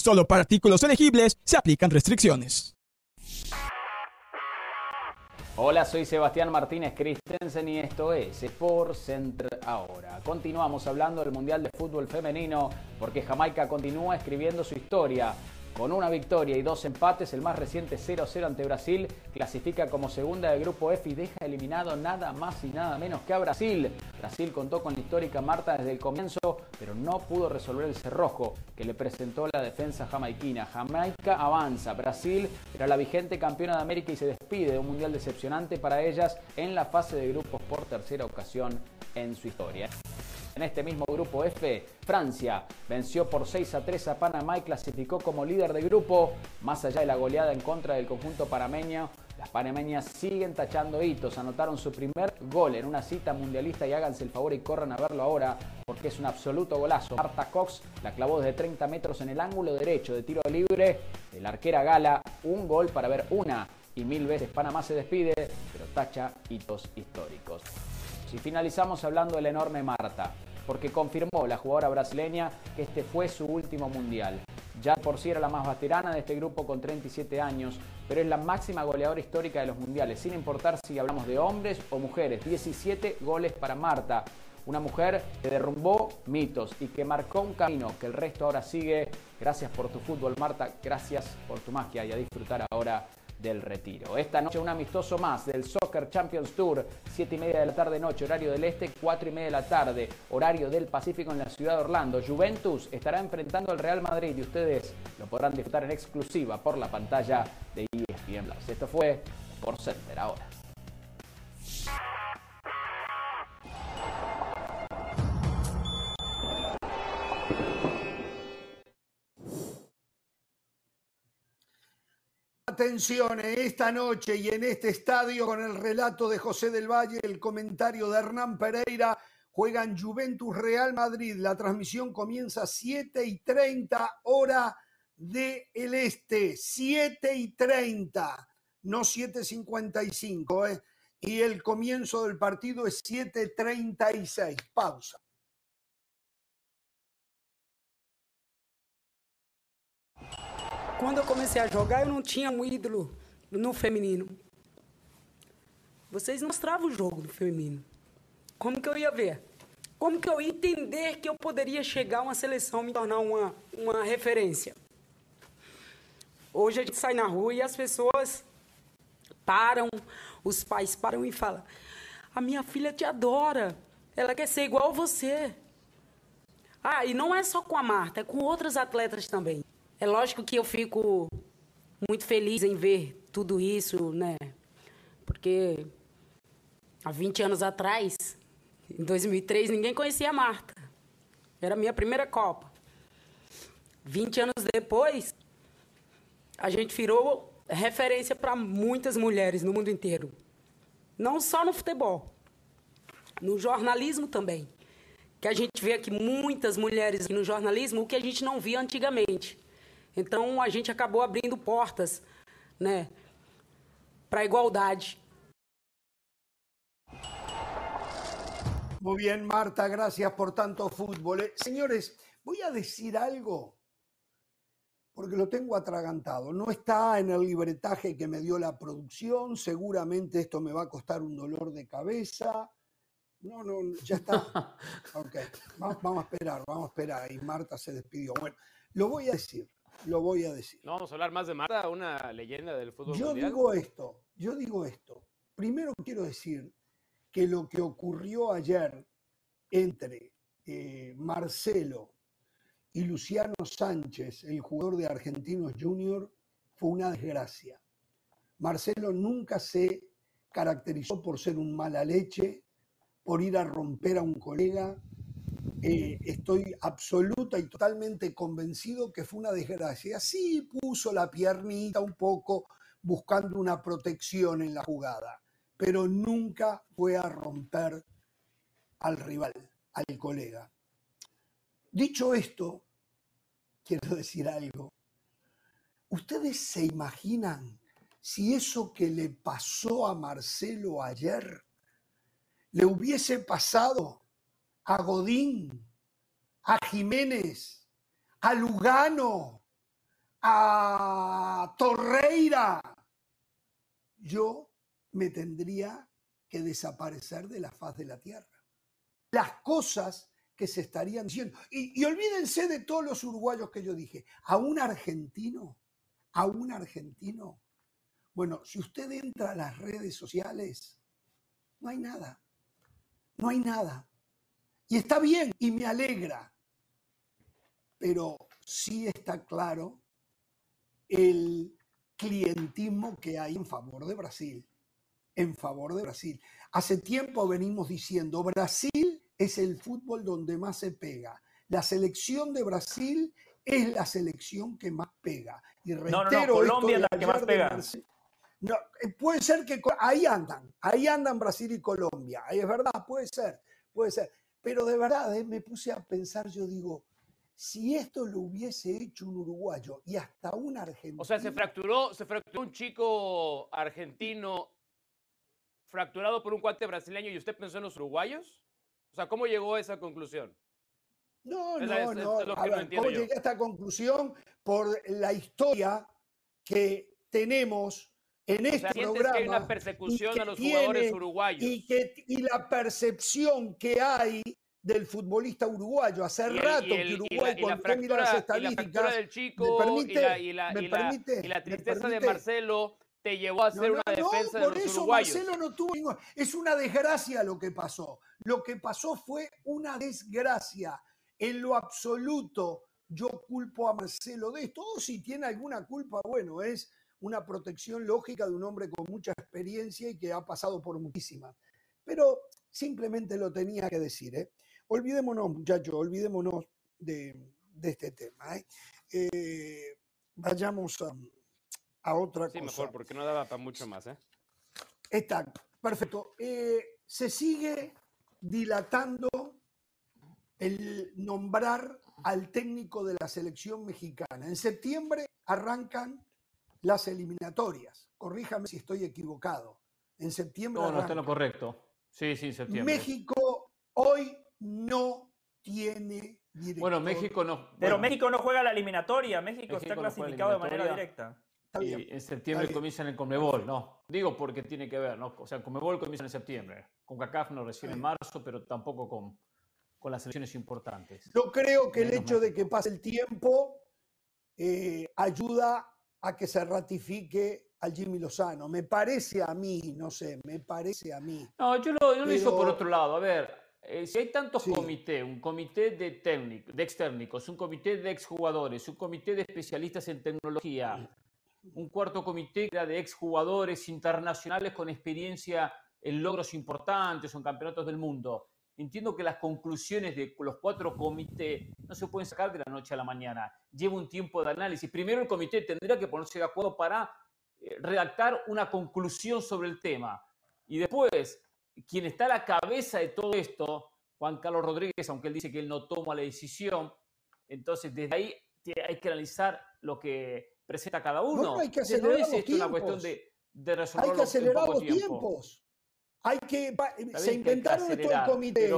H: Solo para artículos elegibles se aplican restricciones.
F: Hola, soy Sebastián Martínez Christensen y esto es Sport Center ahora. Continuamos hablando del Mundial de Fútbol Femenino porque Jamaica continúa escribiendo su historia. Con una victoria y dos empates, el más reciente 0-0 ante Brasil clasifica como segunda del grupo F y deja eliminado nada más y nada menos que a Brasil. Brasil contó con la histórica Marta desde el comienzo, pero no pudo resolver el cerrojo que le presentó la defensa jamaiquina. Jamaica avanza, Brasil era la vigente campeona de América y se despide de un mundial decepcionante para ellas en la fase de grupos por tercera ocasión en su historia. En este mismo grupo F, Francia venció por 6 a 3 a Panamá y clasificó como líder de grupo. Más allá de la goleada en contra del conjunto panameño, las panameñas siguen tachando hitos. Anotaron su primer gol en una cita mundialista y háganse el favor y corran a verlo ahora porque es un absoluto golazo. Marta Cox la clavó desde 30 metros en el ángulo derecho de tiro libre. El arquera Gala, un gol para ver una y mil veces Panamá se despide, pero tacha hitos históricos. Si finalizamos hablando de la enorme Marta, porque confirmó la jugadora brasileña que este fue su último mundial. Ya por sí era la más veterana de este grupo con 37 años, pero es la máxima goleadora histórica de los mundiales, sin importar si hablamos de hombres o mujeres. 17 goles para Marta, una mujer que derrumbó mitos y que marcó un camino que el resto ahora sigue. Gracias por tu fútbol, Marta, gracias por tu magia y a disfrutar ahora del retiro. Esta noche un amistoso más del Soccer Champions Tour, 7 y media de la tarde noche, horario del este, 4 y media de la tarde, horario del Pacífico en la ciudad de Orlando. Juventus estará enfrentando al Real Madrid y ustedes lo podrán disfrutar en exclusiva por la pantalla de ESPN Plus. Esto fue por Center ahora.
B: Atención, esta noche y en este estadio con el relato de José del Valle, el comentario de Hernán Pereira, juegan Juventus Real Madrid. La transmisión comienza a 7 y 30 hora del este, 7 y 30, no 7.55, ¿eh? y el comienzo del partido es 7.36. Pausa.
I: Quando eu comecei a jogar, eu não tinha um ídolo no feminino. Vocês mostravam o jogo do feminino. Como que eu ia ver? Como que eu ia entender que eu poderia chegar a uma seleção, me tornar uma, uma referência? Hoje a gente sai na rua e as pessoas param, os pais param e falam: A minha filha te adora, ela quer ser igual a você. Ah, e não é só com a Marta, é com outros atletas também. É lógico que eu fico muito feliz em ver tudo isso, né? Porque há 20 anos atrás, em 2003, ninguém conhecia a Marta. Era a minha primeira Copa. 20 anos depois, a gente virou referência para muitas mulheres no mundo inteiro. Não só no futebol, no jornalismo também. Que a gente vê aqui muitas mulheres no jornalismo, o que a gente não via antigamente. Então a gente acabou abrindo portas, né, para a igualdade.
B: Muy bien, Marta, gracias por tanto fútbol. Eh, Señores, voy a decir algo porque lo tengo atragantado. No está en el libretaje que me dio la producción. Seguramente esto me va a costar un dolor de cabeza. No, no, ya está. Ok, va- vamos a esperar, vamos a esperar. Y Marta se despidió. Bueno, lo voy a decir, lo voy a decir.
E: No vamos a hablar más de Marta, una leyenda del fútbol
B: Yo
E: mundial.
B: digo esto, yo digo esto. Primero quiero decir que lo que ocurrió ayer entre eh, Marcelo y Luciano Sánchez, el jugador de Argentinos Junior, fue una desgracia. Marcelo nunca se caracterizó por ser un mala leche, por ir a romper a un colega. Eh, estoy absoluta y totalmente convencido que fue una desgracia. Sí puso la piernita un poco buscando una protección en la jugada, pero nunca fue a romper al rival, al colega. Dicho esto, quiero decir algo. ¿Ustedes se imaginan si eso que le pasó a Marcelo ayer le hubiese pasado a Godín, a Jiménez, a Lugano, a Torreira? Yo me tendría que desaparecer de la faz de la tierra. Las cosas que se estarían diciendo. Y, y olvídense de todos los uruguayos que yo dije. A un argentino, a un argentino. Bueno, si usted entra a las redes sociales, no hay nada. No hay nada. Y está bien y me alegra. Pero sí está claro el clientismo que hay en favor de Brasil. En favor de Brasil. Hace tiempo venimos diciendo, Brasil es el fútbol donde más se pega. La selección de Brasil es la selección que más pega. Y reitero
D: no, no, no, Colombia es la que más pega.
B: No, eh, puede ser que ahí andan, ahí andan Brasil y Colombia. Es verdad, puede ser, puede ser. Pero de verdad, eh, me puse a pensar, yo digo, si esto lo hubiese hecho un uruguayo y hasta un argentino.
E: O sea, se fracturó, se fracturó un chico argentino fracturado por un cuate brasileño y usted pensó en los uruguayos? O sea, ¿cómo llegó a esa conclusión?
B: No, no, no. a ver, ¿Cómo llegué a esta conclusión? Por la historia que tenemos en este programa.
E: Que hay una persecución a los jugadores uruguayos.
B: Y, que, y la percepción que hay del futbolista uruguayo. Hace rato que Uruguay,
E: y la, cuando mira las estadísticas. del chico permite, y, la, permite, y la tristeza de Marcelo te llevó a hacer una defensa de los
B: eso
E: uruguayos.
B: Marcelo no tuvo ningún... Es una desgracia lo que pasó. Lo que pasó fue una desgracia. En lo absoluto, yo culpo a Marcelo de esto. O si tiene alguna culpa, bueno, es una protección lógica de un hombre con mucha experiencia y que ha pasado por muchísimas. Pero simplemente lo tenía que decir. ¿eh? Olvidémonos, muchachos, olvidémonos de, este tema. ¿eh? Eh, vayamos a a otra
E: sí,
B: cosa.
E: mejor, porque no daba para mucho más, ¿eh?
B: Está, perfecto. Eh, se sigue dilatando el nombrar al técnico de la selección mexicana. En septiembre arrancan las eliminatorias. Corríjame si estoy equivocado. En septiembre.
C: No, no está lo correcto. Sí, sí, septiembre.
B: México hoy no tiene director.
C: Bueno, México no.
D: Pero México no juega la eliminatoria. México, está clasificado de manera directa.
C: Y en septiembre comienzan en Conmebol, ¿no? Digo porque tiene que ver, ¿no? O sea, Conmebol comienza en septiembre. Con CACAF no recién en marzo, pero tampoco con, con las elecciones importantes.
B: Yo creo que el hecho de que pase el tiempo eh, ayuda a que se ratifique al Jimmy Lozano. Me parece a mí, no sé, me parece a mí.
C: No, yo lo, yo lo hizo por otro lado. A ver, eh, si hay tantos comités, un comité de, técnico, de ex técnicos, un comité de exjugadores, un comité de especialistas en tecnología, un cuarto comité de exjugadores internacionales con experiencia en logros importantes o en campeonatos del mundo. Entiendo que las conclusiones de los cuatro comités no se pueden sacar de la noche a la mañana. Lleva un tiempo de análisis. Primero el comité tendría que ponerse de acuerdo para eh, redactar una conclusión sobre el tema. Y después, quien está a la cabeza de todo esto, Juan Carlos Rodríguez, aunque él dice que él no toma la decisión, entonces desde ahí hay que analizar lo que presenta cada uno.
B: No, hay que acelerar los tiempos. una cuestión
C: de, de resolver
B: Hay que acelerar los tiempos. Hay que, se inventaron esto el comité.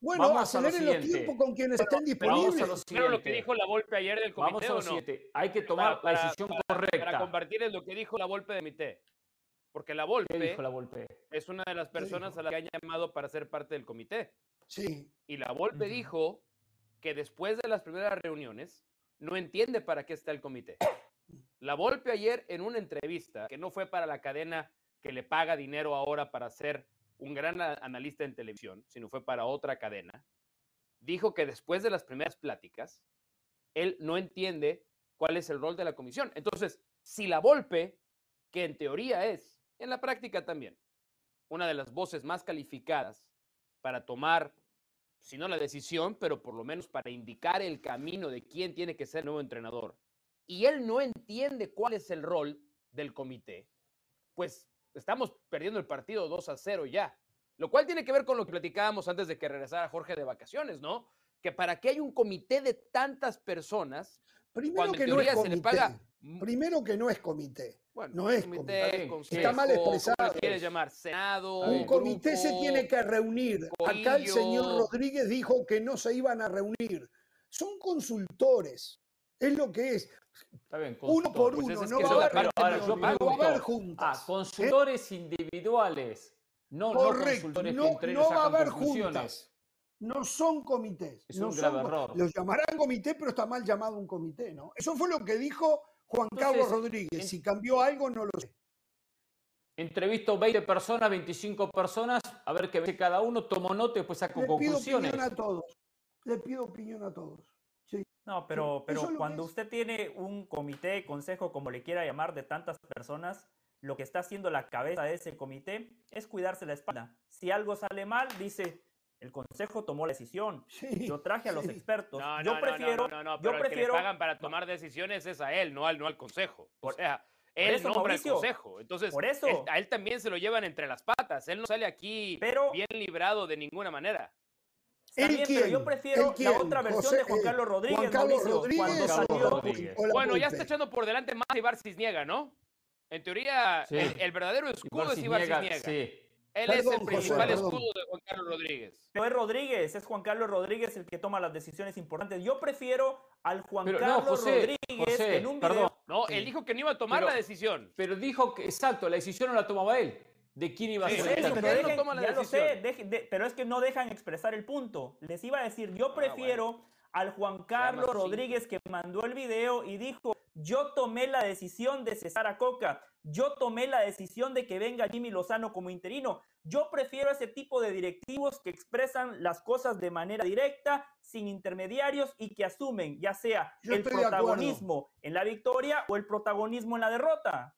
B: bueno, aceleren los tiempos con quienes estén disponibles.
E: Pero lo que dijo la Volpe ayer del comité
C: vamos a no? Hay que tomar la decisión correcta.
E: Para compartir lo que dijo la Volpe de comité. Porque la Volpe,
C: dijo la Volpe?
E: es una de las personas a la que han llamado para ser parte del comité.
B: Sí.
E: Y la Volpe dijo que después de las primeras reuniones no entiende para qué está el comité. La Volpe ayer en una entrevista, que no fue para la cadena que le paga dinero ahora para ser un gran analista en televisión, sino fue para otra cadena, dijo que después de las primeras pláticas, él no entiende cuál es el rol de la comisión. Entonces, si la Volpe, que en teoría es, en la práctica también, una de las voces más calificadas para tomar, si no la decisión, pero por lo menos para indicar el camino de quién tiene que ser nuevo entrenador, y él no entiende cuál es el rol del comité, pues estamos perdiendo el partido 2 a 0 ya. Lo cual tiene que ver con lo que platicábamos antes de que regresara Jorge de vacaciones, ¿no? Que para que haya un comité de tantas personas,
B: primero que no es comité. se le paga. Primero que no es comité. Bueno, no es comité. Está mal expresado.
E: quieres llamar? Senado.
B: Un comité se tiene que reunir. Acá el señor Rodríguez dijo que no se iban a reunir. Son consultores. Es lo que es. Uno por pues uno, no, va a haber, juntas.
C: Ah, consultores individuales, no, consultores
B: no,
C: que
B: no va a haber juntas. No son comités.
C: Es
B: no
C: un grave error.
B: Los llamarán comité, pero está mal llamado un comité, ¿no? Eso fue lo que dijo Juan Carlos Rodríguez. Si cambió algo, no lo sé.
C: Entrevisto 20 personas, 25 personas, a ver qué ve cada uno, tomo nota y después saco conclusiones. Le pido
B: opinión a todos. Le pido opinión a todos.
D: No, pero, pero cuando usted tiene un comité, consejo, como le quiera llamar, de tantas personas, lo que está haciendo la cabeza de ese comité es cuidarse la espalda. Si algo sale mal, dice, El consejo tomó la decisión.
B: Sí,
D: Yo traje a los
B: sí.
D: expertos.
E: No, no,
D: yo
E: no,
D: prefiero,
E: no, no, no,
D: yo
E: pero el que le
D: prefiero,
E: pagan para tomar decisiones es a él, no al, no al consejo. O sea, él
D: eso,
E: nombra
D: Mauricio,
E: al consejo. Entonces,
D: por eso.
E: él- a él también se lo llevan entre las patas. Él no sale aquí
D: Pero-
E: bien librado de ninguna manera.
D: Está
B: ¿El
D: bien, pero yo prefiero la otra versión
B: José-
D: de Juan
B: eh,
D: Carlos Rodríguez,
B: Juan Carlos
D: Mauricio,
B: Rodríguez
D: salió,
E: Bueno, ya está echando por delante más a Ibar Cisniega, ¿no? En teoría,
C: Sí.
E: el, el verdadero escudo
C: Ibar
E: es Ibar
C: Cisniega, sí.
E: Él es
B: Perdón,
E: el principal
B: perdón.
E: escudo de Juan Carlos Rodríguez.
D: No es Rodríguez, es Juan Carlos Rodríguez el que toma las decisiones importantes. Yo prefiero al Juan
C: Pero no,
D: Carlos
C: José,
D: Rodríguez
C: José,
D: en un
C: perdón.
D: video.
E: No,
C: Sí.
E: él dijo que no iba a tomar
C: Pero-
E: la decisión.
C: Pero dijo que, exacto, la decisión no la tomaba él. ¿De quién iba a ser
D: pero
E: no toma la
D: ya lo sé,
E: decisión.
D: deje- de- pero es que no dejan expresar el punto. Les iba a decir, yo prefiero al Juan Carlos. Rodríguez que mandó el video y dijo, yo tomé la decisión de cesar a Coca, yo tomé la decisión de que venga Jimmy Lozano como interino. Yo prefiero ese tipo de directivos que expresan las cosas de manera directa, sin intermediarios y que asumen ya sea
B: Yo
D: el protagonismo en la victoria o el protagonismo en la derrota.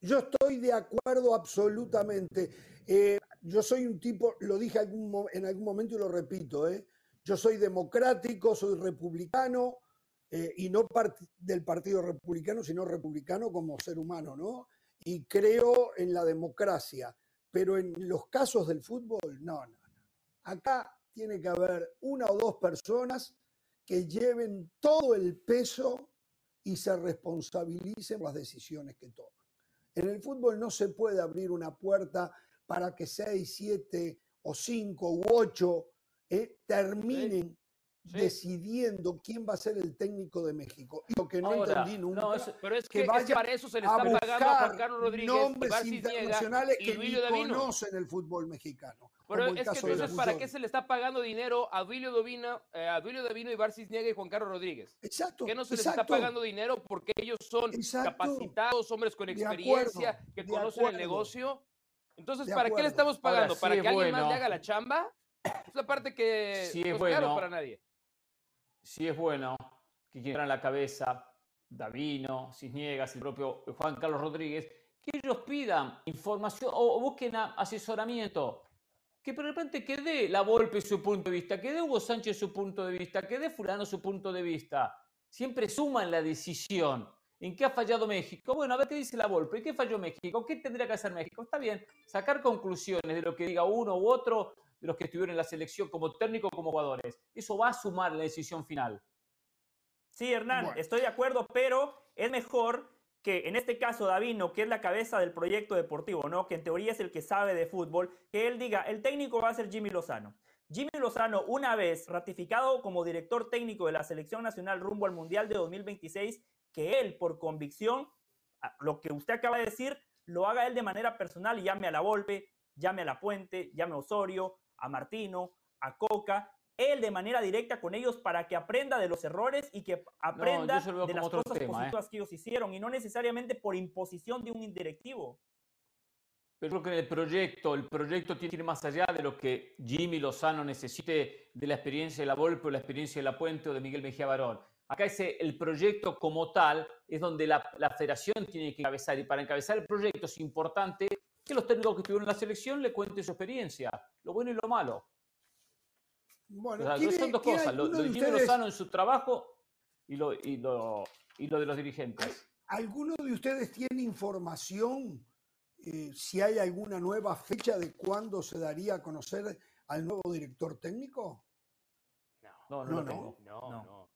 B: Yo estoy de acuerdo absolutamente. Eh, yo soy un tipo, lo dije en algún momento y lo repito, ¿eh? yo soy democrático, soy republicano eh, y no part- del Partido Republicano, sino republicano como ser humano, ¿no? Y creo en la democracia, pero en los casos del fútbol, no, no, no. Acá tiene que haber una o dos personas que lleven todo el peso y se responsabilicen las decisiones que toman. En el fútbol no se puede abrir una puerta para que seis, siete o cinco u ocho eh, terminen
C: Sí.
B: decidiendo quién va a ser el técnico de México. Y lo que no
C: Ahora,
B: entendí nunca
C: no, eso-
E: Pero es
B: que
E: que, es
B: vaya
E: para eso se le
B: a
E: está pagando a Juan
B: buscar
E: Carlos Rodríguez,
B: nombres internacionales
E: y
B: que ni
E: Duilio Davino.
B: conocen el fútbol mexicano.
E: Pero
B: el
E: es que entonces, ¿para qué se le está pagando dinero a Duilio Davino, eh, a Duilio Davino, Ibar Cisniega y Juan Carlos Rodríguez?
B: Exacto.
E: ¿Qué no se les
B: exacto.
E: está pagando dinero porque ellos son
B: Exacto.
E: capacitados, hombres con experiencia,
B: acuerdo,
E: que conocen el
B: acuerdo.
E: negocio? Entonces, ¿para qué le estamos
C: Ahora,
E: pagando?
C: sí
E: ¿Para
C: es
E: que alguien más
C: bueno.
E: le haga la chamba? Es la parte que
C: Sí
E: no
C: es
E: es claro
C: bueno.
E: para nadie.
C: Sí es bueno que quieran en la cabeza Davino, Cisniegas, el propio Juan Carlos Rodríguez, que ellos pidan información o, busquen asesoramiento. Que de repente que dé la Volpe su punto de vista, que dé Hugo Sánchez su punto de vista, que dé Fulano su punto de vista. Siempre suman la decisión. ¿En qué ha fallado México? Bueno, a ver qué dice la Volpe. ¿En qué falló México? ¿Qué tendría que hacer México? Está bien, sacar conclusiones de lo que diga uno u otro de los que estuvieron en la selección como técnico como jugadores. Eso va a sumar la decisión final.
D: Sí, Hernán,
B: Bueno.
D: estoy de acuerdo, pero es mejor que en este caso Davino, que es la cabeza del proyecto deportivo, ¿no? Que en teoría es el que sabe de fútbol, que él diga, el técnico va a ser Jimmy Lozano. Jimmy Lozano, una vez ratificado como director técnico de la selección nacional rumbo al Mundial de 2026, que él, por convicción, lo que usted acaba de decir, lo haga él de manera personal y llame a la Volpe, llame a la Puente, llame a Osorio, a Martino, a Coca, él de manera directa con ellos para que aprenda de los errores y que aprenda de las cosas
C: tema, ¿eh?
D: positivas que ellos hicieron y no necesariamente por imposición de un indirectivo.
C: Pero creo que en el proyecto, el proyecto tiene que ir más allá de lo que Jimmy Lozano necesite de la experiencia de la Volpe o la experiencia de la Puente o de Miguel Mejía Barón. Acá ese, el proyecto como tal es donde la, la federación tiene que encabezar y para encabezar el proyecto es importante que los técnicos que estuvieron en la selección le cuenten su experiencia, lo bueno y lo malo.
B: Bueno,
C: O sea,
B: ¿quiere-
C: son dos cosas, lo, lo
B: de ustedes-
C: Lozano en su trabajo y lo, y lo, y lo de los dirigentes.
B: ¿Alguno de ustedes tiene información eh, si hay alguna nueva fecha de cuándo se daría a conocer al nuevo director técnico?
C: No, no,
B: No, no.
C: tengo.
E: No,
D: No.
E: no.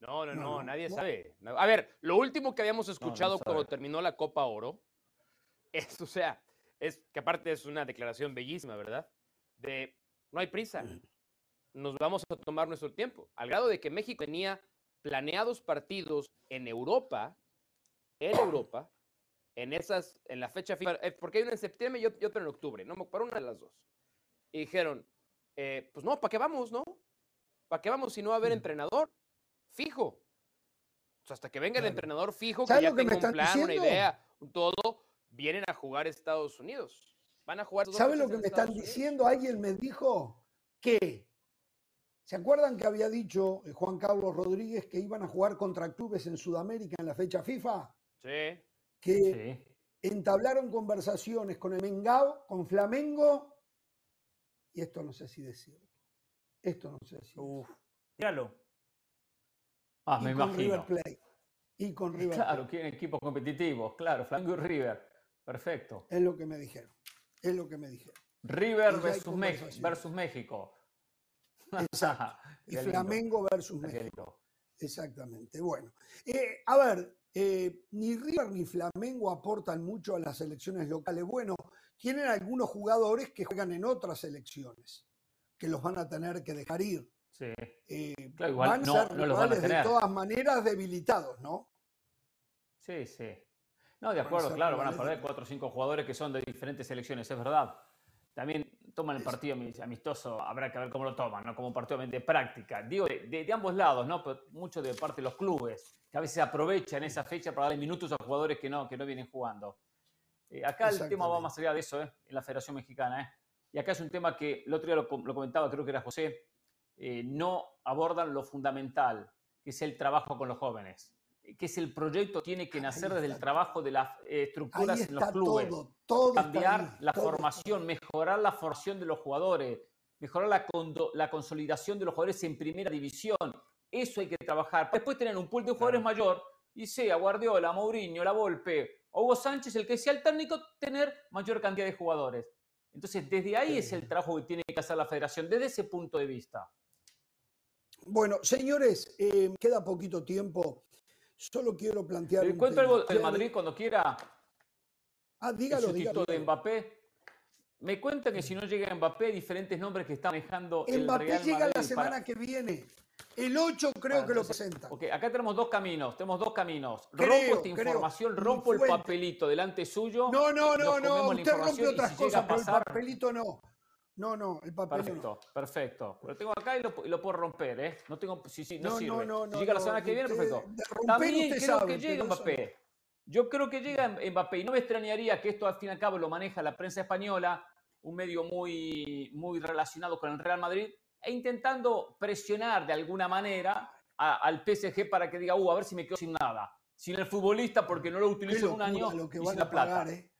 E: No, no,
B: No,
E: no,
B: no.
E: nadie
B: No.
E: sabe. A ver, lo último que habíamos escuchado cuando terminó la Copa Oro es, o sea, es que aparte es una declaración bellísima, ¿verdad? De no hay prisa, nos vamos a tomar nuestro tiempo. Al grado de que México tenía planeados partidos en Europa, en Europa, en esas, en la fecha FIFA, eh, porque hay uno en septiembre y ot- y otro en octubre, no, para una de las dos. Y dijeron, eh, pues no, ¿para qué vamos, no? ¿Para qué vamos si no va a haber entrenador fijo? O sea, hasta que venga el entrenador fijo, que
B: ¿Sabes
E: ya tenga un plan, una idea, un todo, vienen a jugar Estados Unidos. Van a jugar dos
B: ¿Sabe lo que me están
E: Unidos.
B: diciendo? Alguien me dijo que, ¿se acuerdan que había dicho eh, Juan Carlos Rodríguez que iban a jugar contra clubes en Sudamérica en la fecha FIFA?
E: Sí.
B: Que
C: Sí.
B: entablaron conversaciones con el Mengao, con Flamengo y esto no sé si decirlo. Esto no sé si
D: Uf, dígalo.
C: Ah,
B: y
C: me
B: con
C: imagino.
B: River Plate. Y con River
C: Claro,
B: Plate.
C: quieren equipos competitivos, claro, Flamengo y River. Perfecto.
B: Es lo que me dijeron. Es lo que me dijeron.
C: River versus, Mex- versus México.
B: Exacto. Y Flamengo versus México. Exactamente. Bueno, eh, a ver, eh, ni River ni Flamengo aportan mucho a las selecciones locales. Bueno, tienen algunos jugadores que juegan en otras selecciones, que los van a tener que dejar ir.
C: Sí.
B: Eh,
C: Claro, igual
B: van
C: no-
B: a ser
C: no los van a
B: rivales de todas maneras debilitados, ¿no?
C: Sí, sí. No, de acuerdo, claro, van a perder
B: de-
C: cuatro o cinco jugadores que son de diferentes selecciones, es verdad. También toman el partido amis- amistoso, habrá que ver cómo lo toman, ¿no? Como un partido de práctica. Digo, de, de- de ambos lados, ¿no? Pero mucho de parte de los clubes, que a veces aprovechan esa fecha para darle minutos a jugadores que no, que no vienen jugando. Eh, acá el tema va más allá de eso, ¿eh? En la Federación Mexicana, ¿eh? Y acá es un tema que el otro día lo, com- lo comentaba, creo que era José, eh, no abordan lo fundamental, que es el trabajo con los jóvenes, que es el proyecto tiene que nacer desde el trabajo de las eh, estructuras en los clubes.
B: todo, todo
C: cambiar
B: ahí,
C: la
B: todo
C: formación, mejorar la formación de los jugadores, mejorar la, la consolidación de los jugadores en primera división. Eso hay que trabajar. Después tener un pool de jugadores mayor y sea Guardiola, Mourinho, La Volpe, Hugo Sánchez, el que sea el técnico, tener mayor cantidad de jugadores. Entonces, desde ahí es el trabajo que tiene que hacer la federación, desde ese punto de vista.
B: Bueno, señores, eh, queda poquito tiempo. Solo quiero plantear.
C: Le
B: un
C: cuento algo del Madrid cuando quiera.
B: Ah,
C: el
B: dígalo,
C: sustituto
B: dígalo.
C: de Mbappé. Me cuentan que si no llega Mbappé, diferentes nombres que está manejando el
B: Mbappé
C: Real
B: llega
C: Madrid
B: la semana
C: para-
B: que viene. El 8 creo
C: Para
B: que lo presenta.
C: Ok, acá tenemos dos caminos, tenemos dos caminos.
B: Creo,
C: rompo esta
B: creo.
C: información,
B: Mi
C: rompo el papelito delante suyo.
B: No, no, no, no. Usted rompe otras
C: si
B: cosas, pero el papelito no. No, no, el papelito no.
C: Perfecto, perfecto. Lo tengo acá y lo, y lo puedo romper, ¿eh? No tengo, sí, sí, no,
B: No, no,
C: sirve.
B: no,
C: Si
B: no,
C: llega la semana que viene,
B: usted-
C: perfecto. También creo
B: sabe,
C: que llega Mbappé. Yo creo que llega Mbappé y no me extrañaría que esto al fin y al cabo lo maneja la prensa española, un medio muy, muy relacionado con el Real Madrid, e intentando presionar de alguna manera a- al PSG para que diga, uh, a ver si me quedo sin nada. Sin el futbolista porque no lo utilizo en un año
B: lo que
C: y
B: van
C: sin
B: a
C: la plata.
B: ¿eh?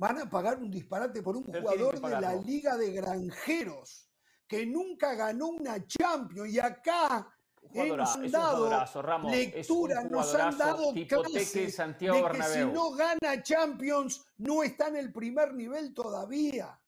B: Van a pagar un disparate por un
C: Pero
B: jugador de la. Liga de Granjeros que nunca ganó una Champions y acá
C: jugadorazo,
B: hemos dado
C: Ramos,
B: lectura, nos han dado
C: que hipoteque
B: clase
C: Santiago
B: de que si
C: Bernabéu.
B: no gana Champions no está en el primer nivel todavía.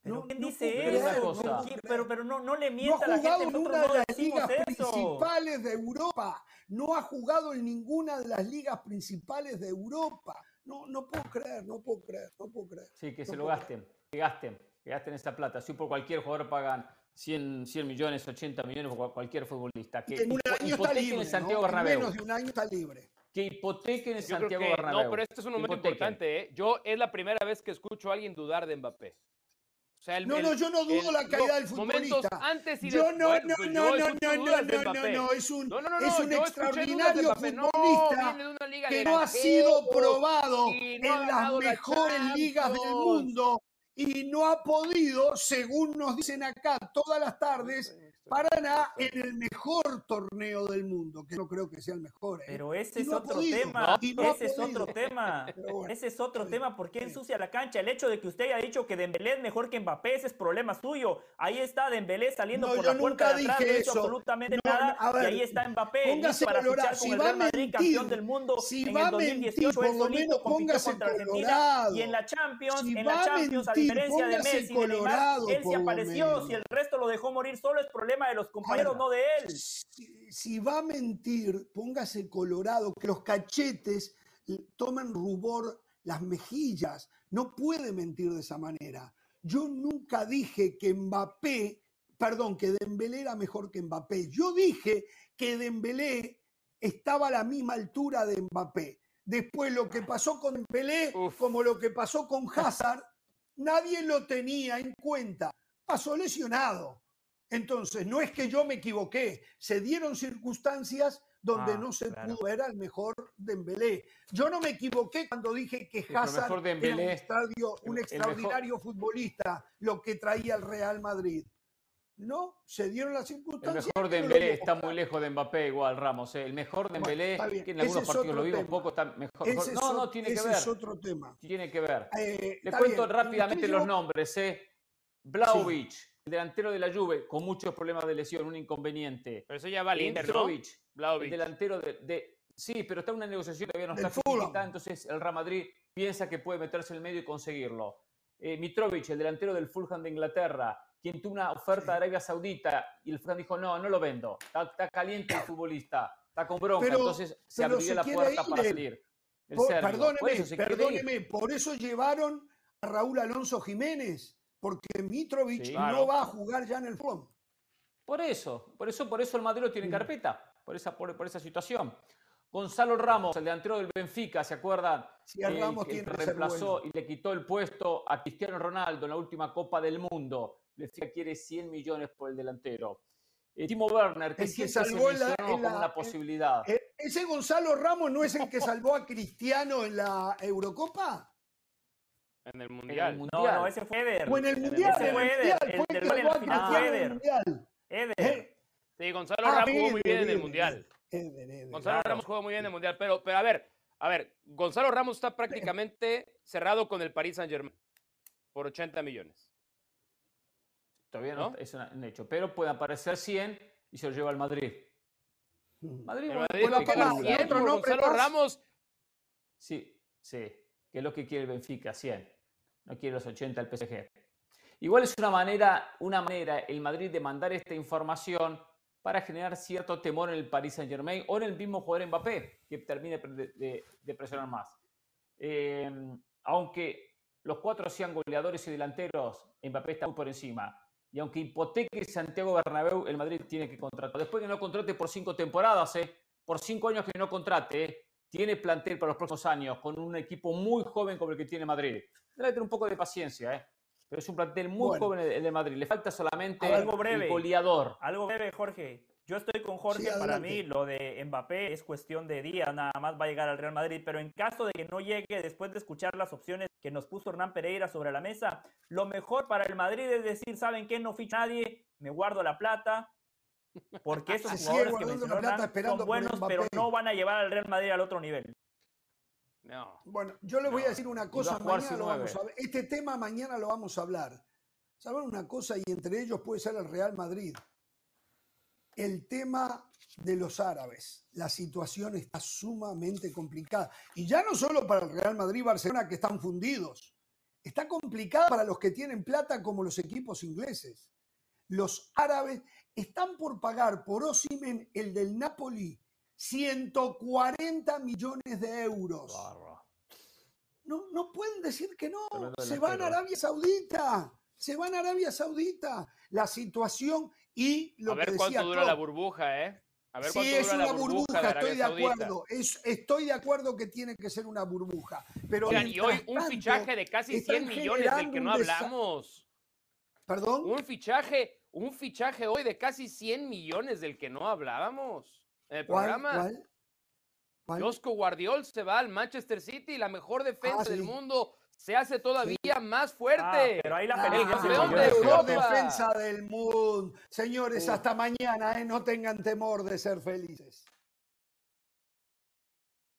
D: Pero
B: No-
D: ¿quién
B: no
D: dice eso?
B: creer,
C: cosa.
B: no puedo
D: ¿Quién-
B: creer.
D: Pero, pero no, no le
B: No ha
D: mienta a la
B: jugado
D: gente,
B: en una de las ligas
D: eso.
B: principales de Europa. No ha jugado en ninguna de las ligas principales de Europa. No, no puedo creer, no puedo creer, no puedo creer.
C: Sí, que
B: No
C: se lo gasten, que gasten, que gasten esa plata. Si por cualquier jugador pagan 100, 100 millones, 80 millones por cualquier futbolista. Que
B: En un año está
C: hipotequen
B: libre,
C: el Santiago
B: ¿no? En
C: Bernabéu.
B: menos de un año está libre.
C: Que hipotequen
E: creo
C: Santiago
E: que
C: Bernabéu.
E: no, pero este es un momento
C: Hipotequen.
E: importante, ¿eh? Yo es la primera vez que escucho a alguien dudar de Mbappé. O sea, el-
B: No, no, yo no dudo
E: el-
B: la
E: no,
B: del futbolista.
E: antes y
B: Yo no, no,
E: pues
B: no, no, no, no, no, no, no, es un,
E: No, no, no,
B: es un extraordinario futbolista que no ha sido probado en las mejores ligas del mundo y no ha podido, según nos dicen acá todas las tardes, para nada en el mejor torneo del mundo, que no creo que sea el mejor. ¿eh?
D: Pero ese es
B: no
D: otro
B: podido,
D: tema.
B: no
D: ese es otro tema.
B: Bueno,
D: ese es otro tema. ¿Por qué
B: bien.
D: ensucia la cancha? El hecho de que usted haya dicho que Dembélé es mejor que Mbappé, ese es problema suyo. Ahí está Dembélé saliendo
B: No,
D: por la puerta de atrás, no hizo
B: eso.
D: absolutamente nada.
B: ver,
D: y ahí está Mbappé, para
B: colorado.
D: fichar con
B: Si
D: el Real Madrid,
B: mentir,
D: campeón del mundo
B: si
D: en el
B: a
D: 2018.
B: mentir, por lo menos póngase
D: contra Argentina.
B: colorado.
D: Y en la Champions,
B: Si
D: en la Champions, a diferencia de Messi de Neymar, él se apareció. Si el resto lo dejó morir solo, es problema de los compañeros,
B: Ahora,
D: no de él.
B: Si, si va a mentir, póngase colorado, que los cachetes tomen rubor las mejillas. No puede mentir de esa manera. Yo nunca dije que Mbappé, perdón, que Dembélé era mejor que Mbappé. Yo dije que Dembélé estaba a la misma altura de Mbappé. Después lo que pasó con Dembélé,
E: Uf.
B: como lo que pasó con Hazard, nadie lo tenía en cuenta. Pasó lesionado. Entonces, no es que yo me equivoqué, se dieron circunstancias donde
D: Ah,
B: no se
D: claro.
B: pudo ver al mejor Dembélé. Yo no me equivoqué cuando dije que Hazard
C: mejor
B: era un,
C: Dembélé-
B: extradio- un
C: el- el
B: extraordinario futbolista, lo que traía el Real Madrid. No, se dieron las
C: El
B: circunstancias.
C: mejor
B: no lo
C: Dembélé está muy lejos de Mbappé igual, Ramos. ¿eh? El mejor Dembélé, que en algunos partidos lo vimos
B: tema.
C: poco, está mejor.
B: Ese
C: mejor- No, no, tiene que
B: ese
C: ver.
B: es otro tema.
C: Tiene que ver.
B: Eh,
C: Le
B: está
C: cuento
B: bien.
C: rápidamente los nombres, ¿eh? Vlaovic, el delantero de la Juve, con muchos problemas de lesión, un inconveniente.
E: Pero eso ya va al Inter, ¿no?
C: El delantero de, de- Sí, pero está en una negociación todavía no
B: Del
C: está
B: Fulham.
C: finiquitada, entonces el Real Madrid piensa que puede meterse en el medio y conseguirlo. Eh, Mitrovic, el delantero del Fulham de Inglaterra, quien tuvo una oferta de Arabia Saudita y el Fulham dijo, no, no lo vendo, está, está caliente el futbolista, está con bronca,
B: Pero-
C: entonces se abrió
B: se
C: la puerta
B: ir
C: para salir. El
B: Por-
C: serbio. Por
B: perdóneme,
C: eso
B: perdóneme, por eso llevaron a Raúl Alonso Jiménez, porque Mitrovic
C: Sí.
B: no va a jugar ya en el Fulham.
C: Por eso, por eso, por eso el Madrid lo tiene en
B: Mm.
C: carpeta, por esa, por, por esa situación. Gonzalo Ramos, el delantero del Benfica, ¿se acuerdan?
B: Sí, el Ramos
C: que
B: tiene que ser
C: reemplazó
B: bueno.
C: y le quitó el puesto a Cristiano Ronaldo en la última Copa del Mundo. Benfica quiere 100 millones por el delantero. Eh, Timo Werner, que
B: El que
C: se
B: salvó en la- en la-
C: una posibilidad.
B: Eh, ¿Ese Gonzalo Ramos no es el que salvó a Cristiano en la Eurocopa?
E: En el
C: en el
E: Mundial.
D: No, no, ese fue Eder.
B: O en el Mundial,
D: Ese fue Eder, el
B: fue
D: del
B: el
D: fue Eder.
B: Mundial.
D: Eder.
B: Eh,
E: Sí, Gonzalo
B: Ah,
E: Ramos jugó muy
B: Eder,
E: bien en el Mundial.
B: Eder, Eder.
E: Gonzalo
D: Claro.
E: Ramos jugó muy bien en el Mundial, pero, pero a ver, a ver, Gonzalo Ramos está prácticamente cerrado con el Paris Saint Germain por 80 millones.
C: Todavía no,
E: ¿no?
C: es un hecho, pero puede aparecer 100 y se lo lleva al Madrid. Madrid, bueno,
E: Madrid
C: vuelve a
E: puede pagar
C: pagar.
E: 100
B: otro
E: por
B: nombre
E: Gonzalo. Ramos.
C: Sí, sí, que es lo que quiere el Benfica, 100. No quiere los 80 el PSG. Igual es una manera, una manera el Madrid de mandar esta información para generar cierto temor en el Paris Saint Germain o en el mismo jugador Mbappé, que termine de, de- presionar más. Eh, aunque los cuatro sean goleadores y delanteros, Mbappé está muy por encima. Y aunque hipoteque Santiago Bernabéu, el Madrid tiene que contratar. Después que no contrate por cinco temporadas, eh, por cinco años que no contrate, eh, tiene plantel para los próximos años, con un equipo muy joven como el que tiene Madrid. Debe tener un poco de paciencia, ¿eh? pero es un plantel muy
B: Bueno.
C: joven el de Madrid. Le falta solamente
D: Algo breve.
C: el goleador.
D: Algo breve, Jorge. Yo estoy con Jorge.
B: Sí,
D: Para mí, lo de Mbappé es cuestión de días. Nada más va a llegar al Real Madrid. Pero en caso de que no llegue después de escuchar las opciones que nos puso Hernán Pereira sobre la mesa, lo mejor para el Madrid es decir: ¿saben qué? No ficha nadie, me guardo la plata. Porque esos
B: es,
D: jugadores que son buenos, pero no van a llevar al Real Madrid al otro nivel.
E: No.
B: Bueno, yo les voy a decir una cosa, mañana lo vamos a ver. Este tema mañana lo vamos a hablar. ¿Saben una cosa? Y entre ellos puede ser el Real Madrid. El tema de los árabes. La situación está sumamente complicada. Y ya no solo para el Real Madrid y Barcelona que están fundidos. Está complicada para los que tienen plata como los equipos ingleses. Los árabes están por pagar por Osimen, el del Napoli, 140 millones de euros. No, no pueden decir que no. Se van a. Arabia Saudita. Se van a Arabia Saudita. La situación y lo
E: a ver
B: que
E: cuánto
B: decía
E: dura
B: Klopp.
E: la burbuja, ¿eh? A ver
B: Sí,
E: cuánto
B: es
E: dura
B: una
E: la burbuja,
B: burbuja,
E: de
B: estoy de
E: Saudita.
B: acuerdo. Es- estoy de acuerdo que tiene que ser una burbuja. Pero
E: Oigan, y hoy un
B: tanto,
E: fichaje de casi
B: están
E: 100 millones del que no hablamos.
B: ¿Perdón?
E: Un fichaje, un fichaje hoy de casi 100 millones del que no hablábamos en el
B: ¿Cuál?
E: programa.
B: ¿Cuál? ¿Cuál?
E: Josco Guardiol se va al Manchester City, la mejor defensa
B: Ah, sí.
E: del mundo, se hace todavía más fuerte.
D: Ah, pero ahí la
B: Ah,
D: pelea
E: el
D: es
E: campeón de
B: mejor
E: Europa.
B: defensa del mundo. Señores,
D: Uh.
B: hasta mañana, ¿eh? no tengan temor de ser felices.